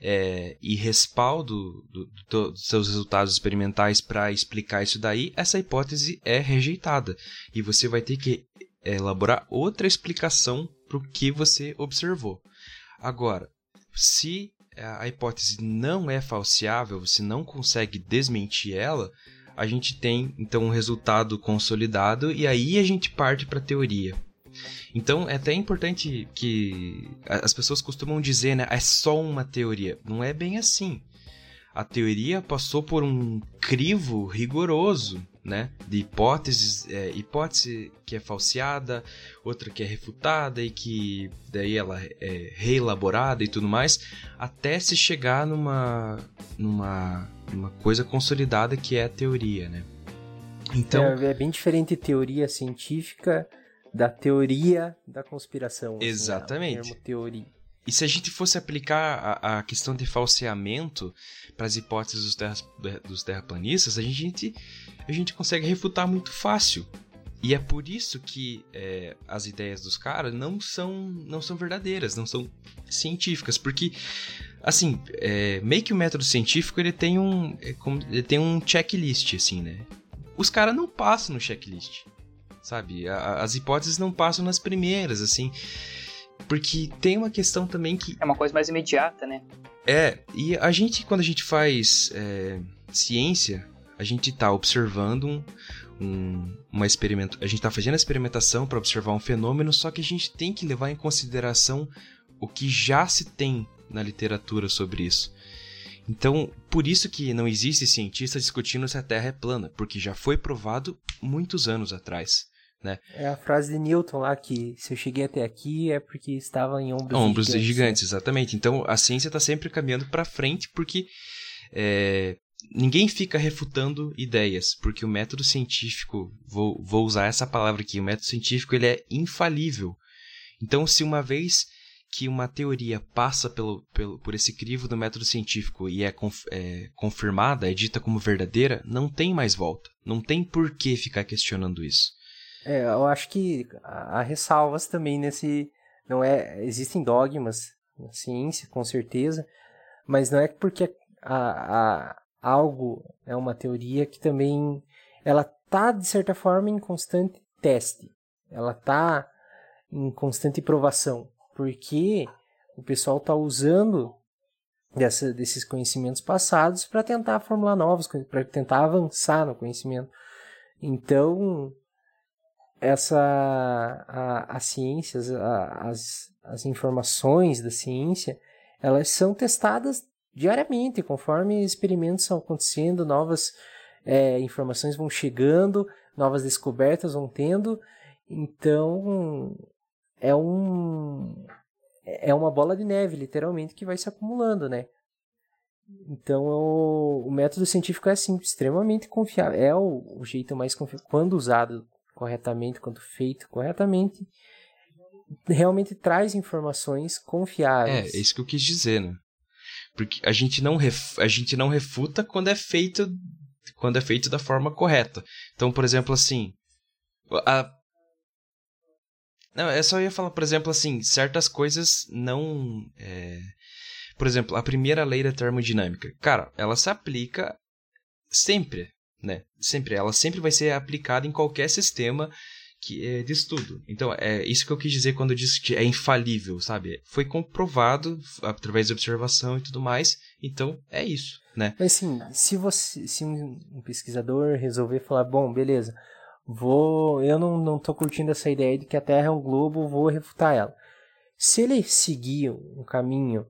G: é, e respaldo do, do, dos seus resultados experimentais para explicar isso daí, essa hipótese é rejeitada. E você vai ter que elaborar outra explicação para o que você observou. Agora, se a hipótese não é falseável, você não consegue desmentir ela, a gente tem então um resultado consolidado e aí a gente parte para a teoria. Então é até importante que as pessoas costumam dizer, né, é só uma teoria. Não é bem assim. A teoria passou por um crivo rigoroso, né, de hipóteses, é, hipótese que é falseada, outra que é refutada e que daí ela é reelaborada e tudo mais, até se chegar numa numa, numa coisa consolidada que é a teoria, né?
F: Então é, é bem diferente teoria científica da teoria da conspiração.
G: Assim, né? Exatamente.
F: Assim, teoria.
G: E se a gente fosse aplicar a, a questão de falseamento para as hipóteses dos, terras, dos terraplanistas, a gente, a gente consegue refutar muito fácil. E é por isso que é, as ideias dos caras não são, não são verdadeiras, não são científicas, porque assim, é, meio que o método científico ele tem um, é, ele tem um checklist, assim, né? Os caras não passam no checklist sabe? A, as hipóteses não passam nas primeiras, assim. Porque tem uma questão também que.
E: É uma coisa mais imediata, né?
G: É, e a gente, quando a gente faz é, ciência, a gente está observando um, um, uma experimento, a gente está fazendo a experimentação para observar um fenômeno, só que a gente tem que levar em consideração o que já se tem na literatura sobre isso. Então, por isso que não existe cientista discutindo se a Terra é plana, porque já foi provado muitos anos atrás. Né?
F: É a frase de Newton lá que se eu cheguei até aqui é porque estava em ombros,
G: ombros
F: gigantes.
G: gigantes. Exatamente. Então a ciência está sempre caminhando para frente porque é, ninguém fica refutando ideias, porque o método científico, vou, vou usar essa palavra aqui, o método científico ele é infalível. Então se uma vez que uma teoria passa pelo, pelo, por esse crivo do método científico e é, conf, é confirmada, é dita como verdadeira, não tem mais volta. Não tem por que ficar questionando isso.
F: É, eu acho que há ressalvas também nesse. Não é, existem dogmas na ciência, com certeza, mas não é porque a, a, algo é uma teoria que também ela tá de certa forma em constante teste, ela tá em constante provação, porque o pessoal tá usando dessa, desses conhecimentos passados para tentar formular novos, para tentar avançar no conhecimento. Então, essa a, a ciência, a, as, as informações da ciência, elas são testadas diariamente, conforme experimentos estão acontecendo, novas é, informações vão chegando, novas descobertas vão tendo, então é um é uma bola de neve, literalmente, que vai se acumulando, né? Então o, o método científico é assim, extremamente confiável, é o, o jeito mais confiável quando usado corretamente, quando feito corretamente, realmente traz informações confiáveis.
G: É, é isso que eu quis dizer, né? Porque a gente não, ref, a gente não refuta quando é feito quando é feito da forma correta. Então, por exemplo, assim, a não, é só ia falar, por exemplo, assim, certas coisas não. É... Por exemplo, a primeira lei da termodinâmica. Cara, ela se aplica sempre né? Sempre, ela sempre vai ser aplicada em qualquer sistema que é de estudo. Então, é isso que eu quis dizer quando eu disse que é infalível, sabe? Foi comprovado através de observação e tudo mais. Então, é isso, né?
F: Mas assim, se você, se um pesquisador resolver falar, bom, beleza, vou, eu não não tô curtindo essa ideia de que a Terra é um globo, vou refutar ela. Se ele seguir um caminho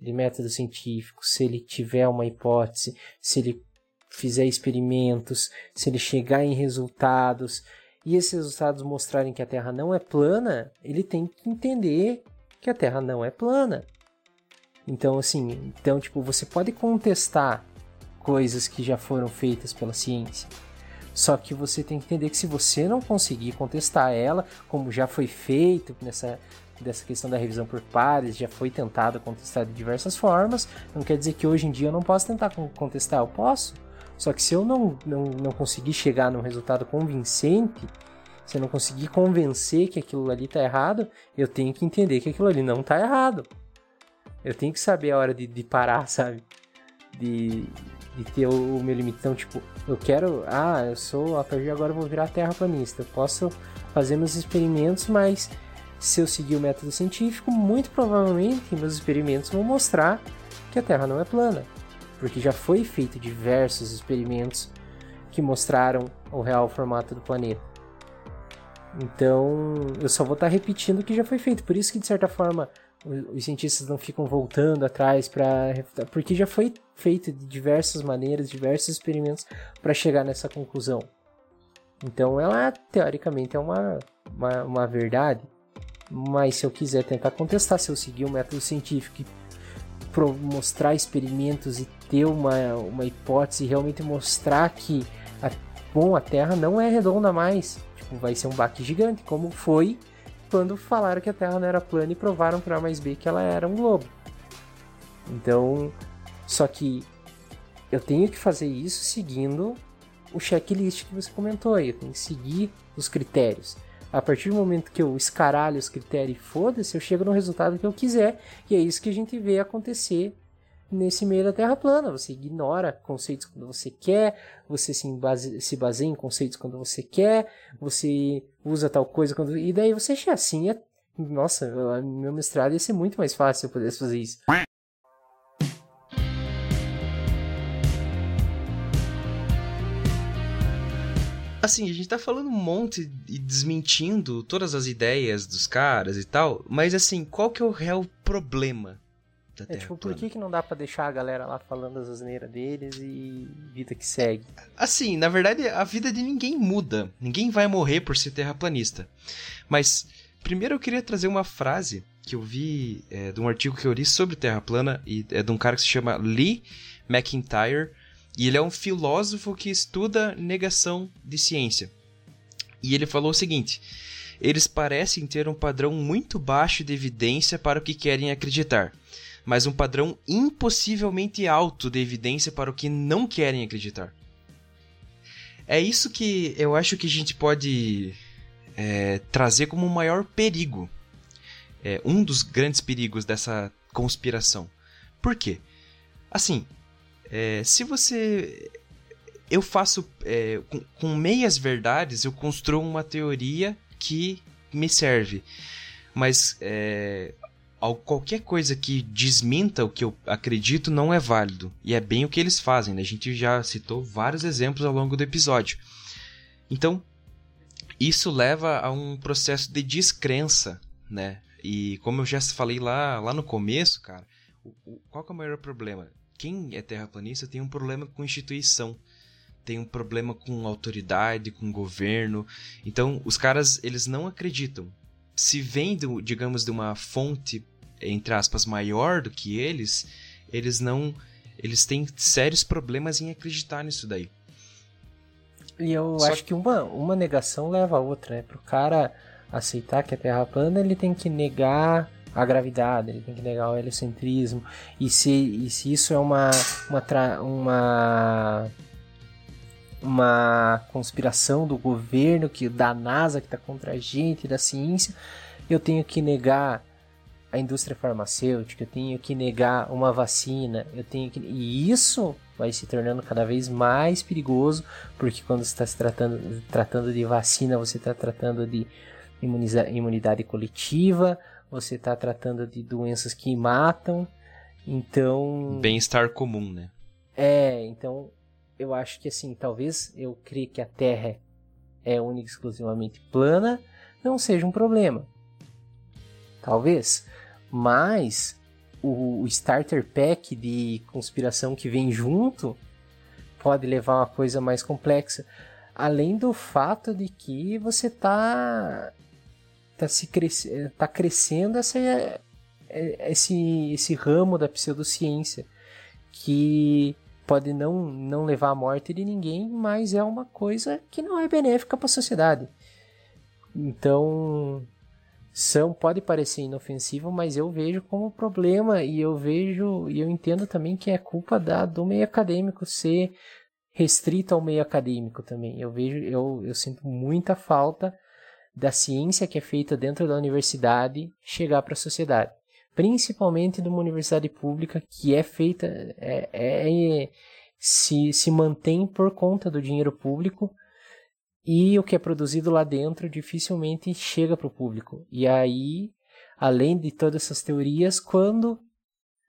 F: de método científico, se ele tiver uma hipótese, se ele fizer experimentos, se ele chegar em resultados e esses resultados mostrarem que a Terra não é plana, ele tem que entender que a Terra não é plana. Então, assim, então, tipo, você pode contestar coisas que já foram feitas pela ciência. Só que você tem que entender que se você não conseguir contestar ela, como já foi feito nessa dessa questão da revisão por pares, já foi tentado contestar de diversas formas, não quer dizer que hoje em dia eu não posso tentar contestar, eu posso. Só que se eu não, não, não conseguir chegar num resultado convincente, se eu não conseguir convencer que aquilo ali está errado, eu tenho que entender que aquilo ali não está errado. Eu tenho que saber a hora de, de parar, sabe? De, de ter o, o, meu limite. Então, tipo, eu quero. Ah, eu sou. A partir de agora eu vou virar terraplanista. Eu posso fazer meus experimentos, mas se eu seguir o método científico, muito provavelmente meus experimentos vão mostrar que a Terra não é plana, porque já foi feito diversos experimentos que mostraram o real formato do planeta. Então, eu só vou estar repetindo o que já foi feito. Por isso que de certa forma os cientistas não ficam voltando atrás para porque já foi feito de diversas maneiras, diversos experimentos para chegar nessa conclusão. Então, ela teoricamente é uma, uma, uma verdade, mas se eu quiser tentar contestar, se eu seguir o método científico mostrar experimentos e ter uma, uma hipótese, realmente mostrar que a, bom, a Terra não é redonda mais, tipo, vai ser um baque gigante, como foi quando falaram que a Terra não era plana e provaram para A mais B que ela era um globo. Então, só que eu tenho que fazer isso seguindo o checklist que você comentou aí, eu tenho que seguir os critérios. A partir do momento que eu escaralho os critérios e foda-se, eu chego no resultado que eu quiser, e é isso que a gente vê acontecer nesse meio da Terra plana. Você ignora conceitos quando você quer, você se, base, se baseia em conceitos quando você quer, você usa tal coisa quando. E daí você acha assim. É... Nossa, meu mestrado ia ser muito mais fácil se eu pudesse fazer isso.
G: Assim, a gente tá falando um monte e desmentindo todas as ideias dos caras e tal, mas assim, qual que é o real problema da
F: Terra? É, tipo, por que, que não dá para deixar a galera lá falando as asneiras deles e vida que segue?
G: Assim, na verdade, a vida de ninguém muda. Ninguém vai morrer por ser terraplanista. Mas, primeiro eu queria trazer uma frase que eu vi é, de um artigo que eu li sobre Terra plana, e é de um cara que se chama Lee McIntyre, e ele é um filósofo que estuda negação de ciência. E ele falou o seguinte: eles parecem ter um padrão muito baixo de evidência para o que querem acreditar, mas um padrão impossivelmente alto de evidência para o que não querem acreditar. É isso que eu acho que a gente pode é, trazer como o maior perigo. É, um dos grandes perigos dessa conspiração. Por quê? Assim, é, se você. Eu faço. É, com, com meias verdades, eu construo uma teoria que me serve. Mas é, qualquer coisa que desminta o que eu acredito não é válido. E é bem o que eles fazem, né? A gente já citou vários exemplos ao longo do episódio. Então, isso leva a um processo de descrença, né? E como eu já falei lá, lá no começo, cara, o, o, qual é o maior problema? quem é terraplanista tem um problema com instituição, tem um problema com autoridade, com governo. Então, os caras, eles não acreditam. Se vem, digamos, de uma fonte, entre aspas, maior do que eles, eles não. Eles têm sérios problemas em acreditar nisso daí.
F: E eu Só acho que uma, uma negação leva a outra, né? Pro cara aceitar que a Terra é plana, ele tem que negar a gravidade, ele tem que negar o heliocentrismo. E se, e se isso é uma, uma, tra, uma, uma conspiração do governo, que da NASA que está contra a gente, da ciência, eu tenho que negar a indústria farmacêutica, eu tenho que negar uma vacina, eu tenho que e isso vai se tornando cada vez mais perigoso, porque quando você está se tratando, tratando de vacina, você está tratando de imunidade coletiva, você está tratando de doenças que matam, então...
G: Bem-estar comum, né?
F: É, então eu acho que assim, talvez eu creia que a Terra é única e exclusivamente plana, não seja um problema. Talvez. Mas o, o starter pack de conspiração que vem junto pode levar a uma coisa mais complexa. Além do fato de que você está tá se tá crescendo essa, é, esse, esse ramo da pseudociência que pode não, não levar à morte de ninguém, mas é uma coisa que não é benéfica para a sociedade. Então, são pode parecer inofensivo, mas eu vejo como problema e eu vejo e eu entendo também que é culpa da, do meio acadêmico ser restrito ao meio acadêmico também. Eu vejo, eu, eu sinto muita falta da ciência que é feita dentro da universidade chegar para a sociedade. Principalmente de uma universidade pública que é feita, é, é, se, se mantém por conta do dinheiro público e o que é produzido lá dentro dificilmente chega para o público. E aí, além de todas essas teorias, quando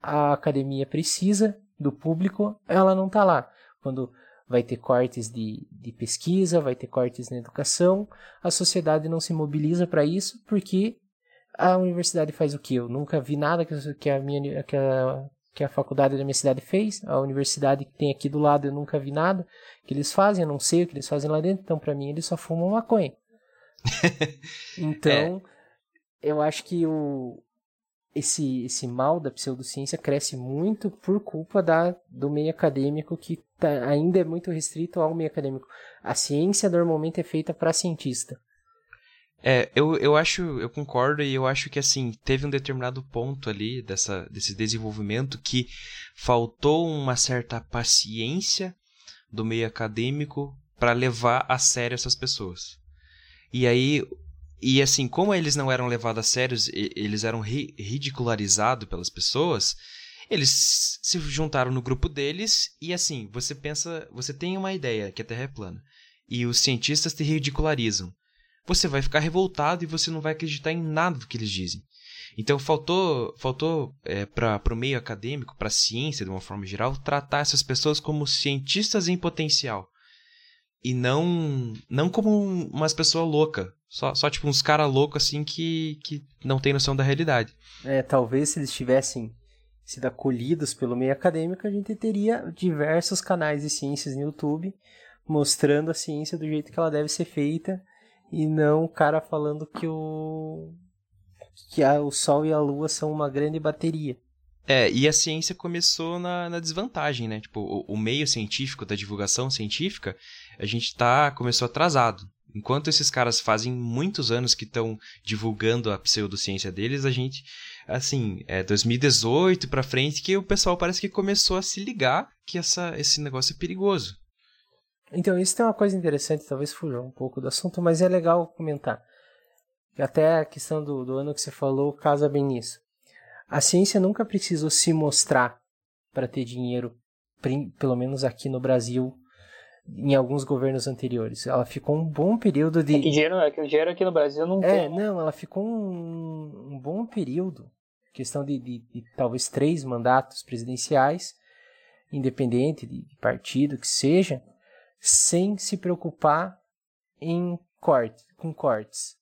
F: a academia precisa do público, ela não está lá. Quando vai ter cortes de, de pesquisa, vai ter cortes na educação, a sociedade não se mobiliza para isso porque a universidade faz o que? Eu nunca vi nada que a minha que a, que a faculdade da minha cidade fez, a universidade que tem aqui do lado eu nunca vi nada que eles fazem, eu não sei o que eles fazem lá dentro, então para mim eles só fumam maconha. então, é. eu acho que o esse esse mal da pseudociência cresce muito por culpa da do meio acadêmico que tá, ainda é muito restrito ao meio acadêmico. A ciência normalmente é feita para cientista.
G: É, eu, eu acho, eu concordo e eu acho que assim, teve um determinado ponto ali dessa, desse desenvolvimento que faltou uma certa paciência do meio acadêmico para levar a sério essas pessoas. E aí, e assim, como eles não eram levados a sério, eles eram ri ridicularizados pelas pessoas, eles se juntaram no grupo deles e assim, você pensa, você tem uma ideia que a Terra é plana e os cientistas te ridicularizam você vai ficar revoltado e você não vai acreditar em nada do que eles dizem. Então faltou, faltou é, para o meio acadêmico, para a ciência de uma forma geral, tratar essas pessoas como cientistas em potencial e não não como umas pessoas loucas, só, só tipo uns caras loucos assim que, que não tem noção da realidade.
F: É, talvez se eles tivessem sido acolhidos pelo meio acadêmico, a gente teria diversos canais de ciências no YouTube mostrando a ciência do jeito que ela deve ser feita e não o cara falando que o que a, o Sol e a Lua são uma grande bateria.
G: É, e a ciência começou na, na desvantagem, né? Tipo, o, o, meio científico, da divulgação científica, a gente tá, começou atrasado. Enquanto esses caras fazem muitos anos que estão divulgando a pseudociência deles, a gente, assim, é 2018 para frente que o pessoal parece que começou a se ligar que essa, esse negócio é perigoso.
F: Então, isso tem uma coisa interessante, talvez fuja um pouco do assunto, mas é legal comentar. Até a questão do, do ano que você falou casa bem nisso. A ciência nunca precisou se mostrar para ter dinheiro, pelo menos aqui no Brasil, em alguns governos anteriores. Ela ficou um bom período de.
E: É que dinheiro, é que o dinheiro aqui no Brasil não
F: é, tem. É, não, ela ficou um, um bom período questão de, de, de, talvez três mandatos presidenciais, independente de, de partido que seja, sem se preocupar em corte, com cortes.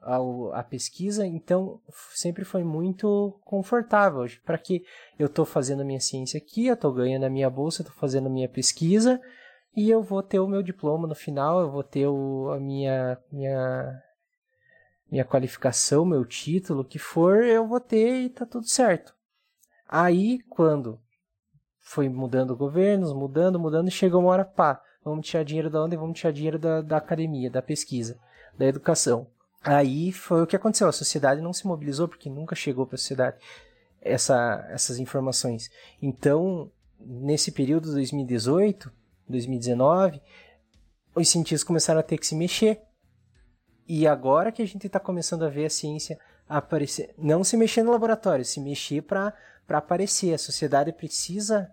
F: A, a pesquisa, então, sempre foi muito confortável. Para que eu estou fazendo a minha ciência aqui, eu estou ganhando a minha bolsa, estou fazendo a minha pesquisa e eu vou ter o meu diploma no final, eu vou ter o, a minha, minha, minha qualificação, meu título, o que for, eu vou ter e tá tudo certo. Aí, quando foi mudando governos, mudando, mudando, e chegou uma hora, pá, vamos tirar dinheiro da onde? Vamos tirar dinheiro da, da academia, da pesquisa, da educação. Aí foi o que aconteceu, a sociedade não se mobilizou porque nunca chegou para a sociedade essa, essas informações. Então, nesse período de 2018, 2019, os cientistas começaram a ter que se mexer. E agora que a gente está começando a ver a ciência aparecer, não se mexer no laboratório, se mexer para aparecer. A sociedade precisa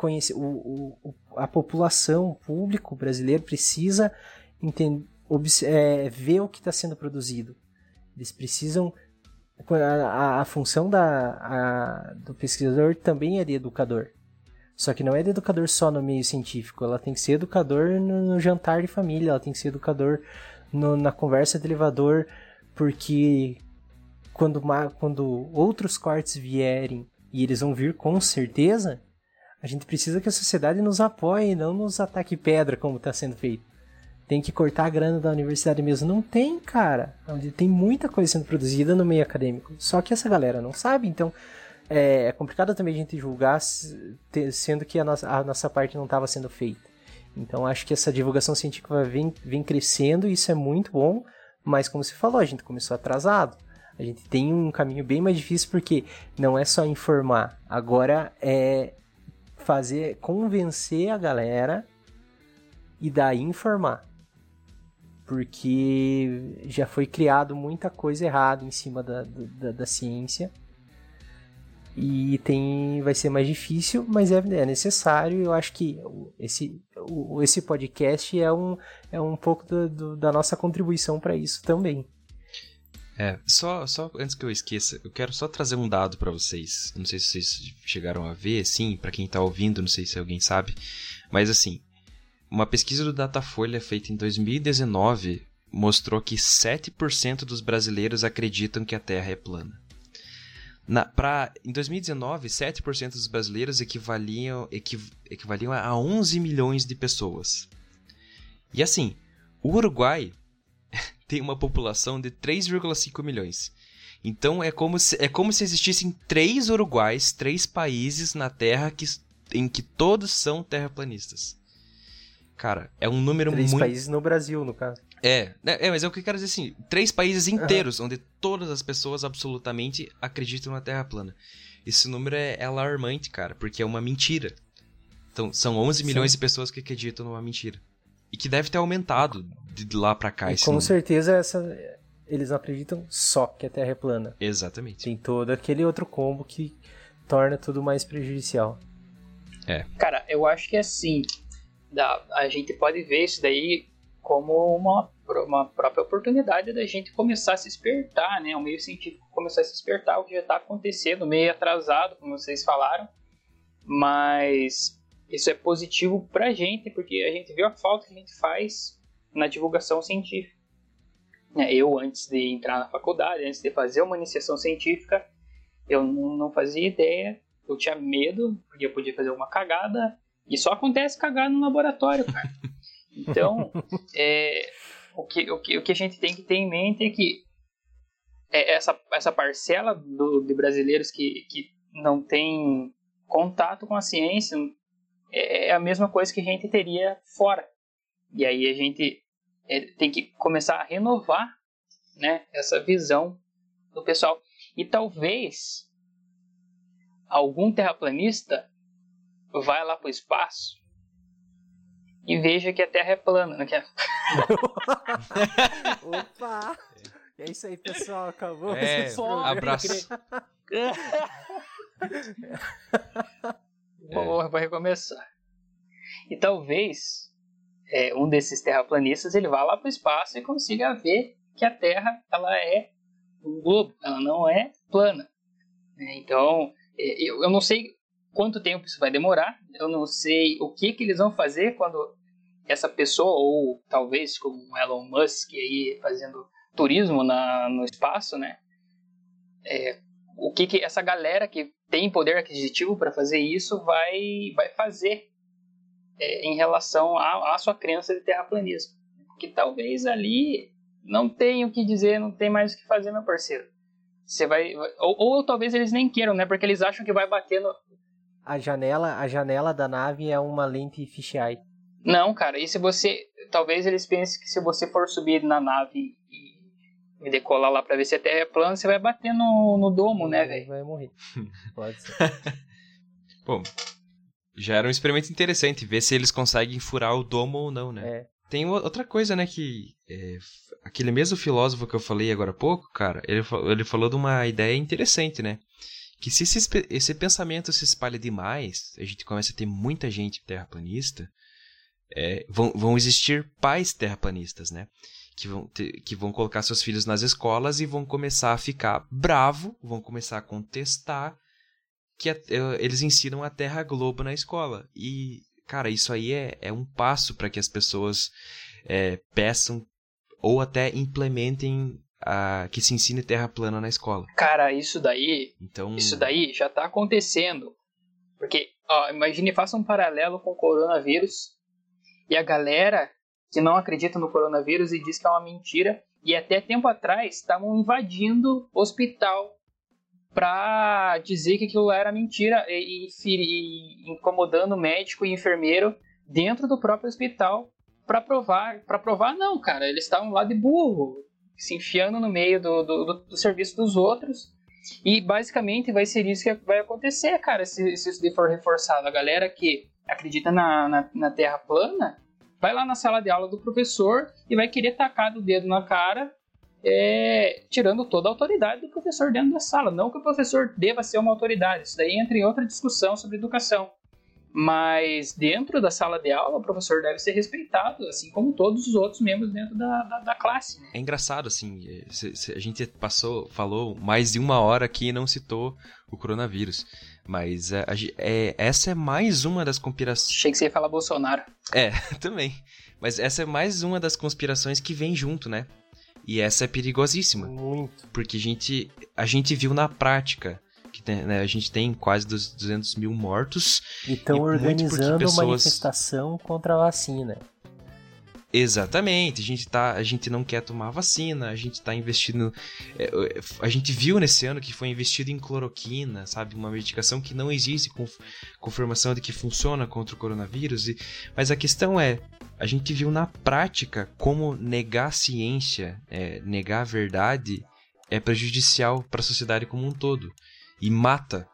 F: conhecer, o, o, a população, o público brasileiro precisa entender, é, ver o que está sendo produzido. Eles precisam. A, a, função da, a, do pesquisador também é de educador. Só que não é de educador só no meio científico, ela tem que ser educador no, no jantar de família, ela tem que ser educador no, na conversa de elevador, porque quando, quando outros cortes vierem, e eles vão vir com certeza, a gente precisa que a sociedade nos apoie não nos ataque pedra, como está sendo feito. Tem que cortar a grana da universidade mesmo. Não tem, cara. Tem muita coisa sendo produzida no meio acadêmico. Só que essa galera não sabe, então é, é complicado também a gente julgar, sendo que a nossa, a nossa parte não estava sendo feita. Então acho que essa divulgação científica vem, vem crescendo e isso é muito bom, mas como você falou, a gente começou atrasado. A gente tem um caminho bem mais difícil porque não é só informar, agora é fazer, convencer a galera e daí informar. Porque já foi criado muita coisa errada em cima da, da, da ciência. E tem vai ser mais difícil, mas é, é necessário. Eu acho que esse esse podcast é um, é um pouco do, do, da nossa contribuição para isso também.
G: É, só, só antes que eu esqueça, eu quero só trazer um dado para vocês. Não sei se vocês chegaram a ver, sim, para quem tá ouvindo, não sei se alguém sabe, mas assim, uma pesquisa do Datafolha feita em 2019 mostrou que 7% dos brasileiros acreditam que a Terra é plana. Na, pra, em 2019, 7% dos brasileiros equivaliam, equiv, equivaliam a 11 milhões de pessoas. E assim, o Uruguai tem uma população de 3,5 milhões. Então é como, se, é como se existissem três Uruguais, três países na Terra que, em que todos são terraplanistas. Cara, é um número
F: três
G: muito.
F: Três países no Brasil, no caso.
G: É, é, é, mas é o que eu quero dizer assim: três países inteiros uhum. onde todas as pessoas absolutamente acreditam na Terra plana. Esse número é, é alarmante, cara, porque é uma mentira. Então, são 11 milhões Sim. de pessoas que acreditam numa mentira. E que deve ter aumentado de lá para cá.
F: E com certeza essa, eles não acreditam só que a Terra é plana.
G: Exatamente.
F: Tem todo aquele outro combo que torna tudo mais prejudicial.
G: É.
E: Cara, eu acho que é assim, dá, a gente pode ver isso daí como uma, uma própria oportunidade da gente começar a se despertar, né? O meio científico começar a se despertar, o que já está acontecendo, meio atrasado, como vocês falaram, mas isso é positivo para a gente, porque a gente viu a falta que a gente faz na divulgação científica. É, eu, antes de entrar na faculdade, antes de fazer uma iniciação científica, eu não fazia ideia, eu tinha medo, porque eu podia fazer uma cagada, e só acontece cagar no laboratório, cara. Então, é, o, que, o, que, o que a gente tem que ter em mente é que é essa, essa parcela do, de brasileiros que, que não tem contato com a ciência é, é a mesma coisa que a gente teria fora. E aí a gente é, tem que começar a renovar né, essa visão do pessoal. E talvez algum terraplanista vai lá para o espaço e veja que a Terra é plana. Não quer?
F: Opa! É isso aí, pessoal. Acabou.
G: É, abraço.
E: Vou, vou recomeçar. E talvez é, um desses terraplanistas ele vá lá para o espaço e consiga ver que a Terra ela é um globo, ela não é plana. Então, é, eu, eu não sei quanto tempo isso vai demorar, eu não sei o que, que eles vão fazer quando essa pessoa, ou talvez como Elon Musk aí fazendo turismo na, no espaço, né? É, o que, que essa galera que tem poder aquisitivo para fazer isso vai, vai fazer é, em relação à, à sua crença de terraplanismo. Porque talvez ali não tenha o que dizer, não tem mais o que fazer, meu parceiro. Você vai. Ou, ou talvez eles nem queiram, né? Porque eles acham que vai bater no.
F: A janela, a janela da nave é uma lente fisheye.
E: Não, cara, e se você. Talvez eles pensem que se você for subir na nave e decolar lá pra ver se a Terra é plana, você vai bater no, no domo, né, velho?
F: Vai morrer. Pode ser.
G: Bom, já era um experimento interessante, ver se eles conseguem furar o domo ou não, né?
F: É.
G: Tem outra coisa, né, que é, aquele mesmo filósofo que eu falei agora há pouco, cara, ele, ele falou de uma ideia interessante, né? Que se esse, esse pensamento se espalha demais, a gente começa a ter muita gente terraplanista, é, vão, vão existir pais terraplanistas, né? Que vão, ter, que vão colocar seus filhos nas escolas e vão começar a ficar bravo, vão começar a contestar que a, eles ensinam a Terra Globo na escola. E, cara, isso aí é, é um passo para que as pessoas é, peçam ou até implementem a, que se ensine Terra plana na escola.
E: Cara, isso daí,
G: então...
E: isso daí já está acontecendo. Porque, ó, imagine, faça um paralelo com o coronavírus e a galera que não acredita no coronavírus e diz que é uma mentira. E até tempo atrás estavam invadindo hospital para dizer que aquilo era mentira e, e, e incomodando médico e enfermeiro dentro do próprio hospital para provar, para provar não, cara, eles estavam lá de burro, se enfiando no meio do, do, do, do, serviço dos outros. E basicamente vai ser isso que vai acontecer, cara, se, se isso for reforçado. A galera que acredita na, na, na Terra plana, vai lá na sala de aula do professor e vai querer tacar o dedo na cara, é, tirando toda a autoridade do professor dentro da sala. Não que o professor deva ser uma autoridade, isso daí entra em outra discussão sobre educação. Mas dentro da sala de aula, o professor deve ser respeitado, assim como todos os outros membros dentro da, da, da classe. Né?
G: É engraçado, assim, a gente passou, falou mais de uma hora aqui e não citou o coronavírus. Mas é, é, essa é mais uma das conspirações.
E: Achei que você ia falar Bolsonaro.
G: É, também. Mas essa é mais uma das conspirações que vem junto, né? E essa é perigosíssima.
F: Muito.
G: Porque a gente, a gente viu na prática que tem, né, a gente tem quase 200 mil mortos.
F: E estão organizando pessoas... manifestação contra a vacina.
G: Exatamente, a gente, tá, a gente não quer tomar vacina, a gente está investindo. É, a gente viu nesse ano que foi investido em cloroquina, sabe? Uma medicação que não existe com confirmação de que funciona contra o coronavírus. E, mas a questão é: a gente viu na prática como negar a ciência, é, negar a verdade, é prejudicial para a sociedade como um todo e mata.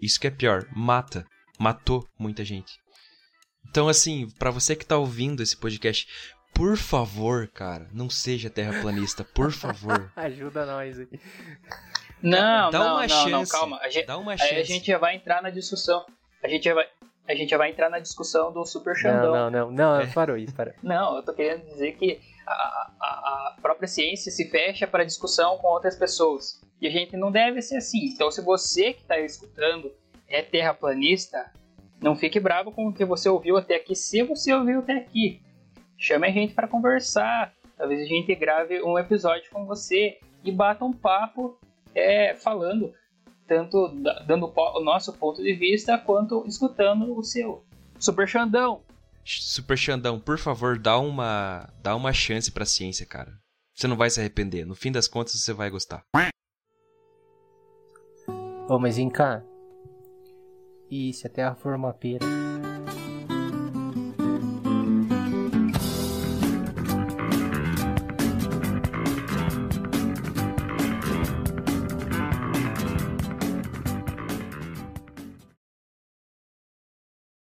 G: Isso que é pior, mata. Matou muita gente. Então, assim, para você que tá ouvindo esse podcast, por favor, cara, não seja terraplanista, por favor.
F: Ajuda nós aí.
E: Não, dá não, uma não, chance, não, calma. A gente, dá uma chance. a gente já vai entrar na discussão. A gente já vai, a gente já vai entrar na discussão do Super Xandão.
F: Não, não, não, não, é. parou isso, parou.
E: Não, eu tô querendo dizer que a, a, a própria ciência se fecha para discussão com outras pessoas. E a gente não deve ser assim. Então, se você que está escutando é terraplanista, não fique bravo com o que você ouviu até aqui, se você ouviu até aqui. Chame a gente para conversar. Talvez a gente grave um episódio com você e bata um papo é, falando, tanto dando o nosso ponto de vista, quanto escutando o seu. Super Xandão!
G: Super Xandão, por favor, dá uma, dá uma chance pra ciência, cara. Você não vai se arrepender. No fim das contas, você vai gostar.
F: Ô, mas vem cá. E se a Terra for uma pera?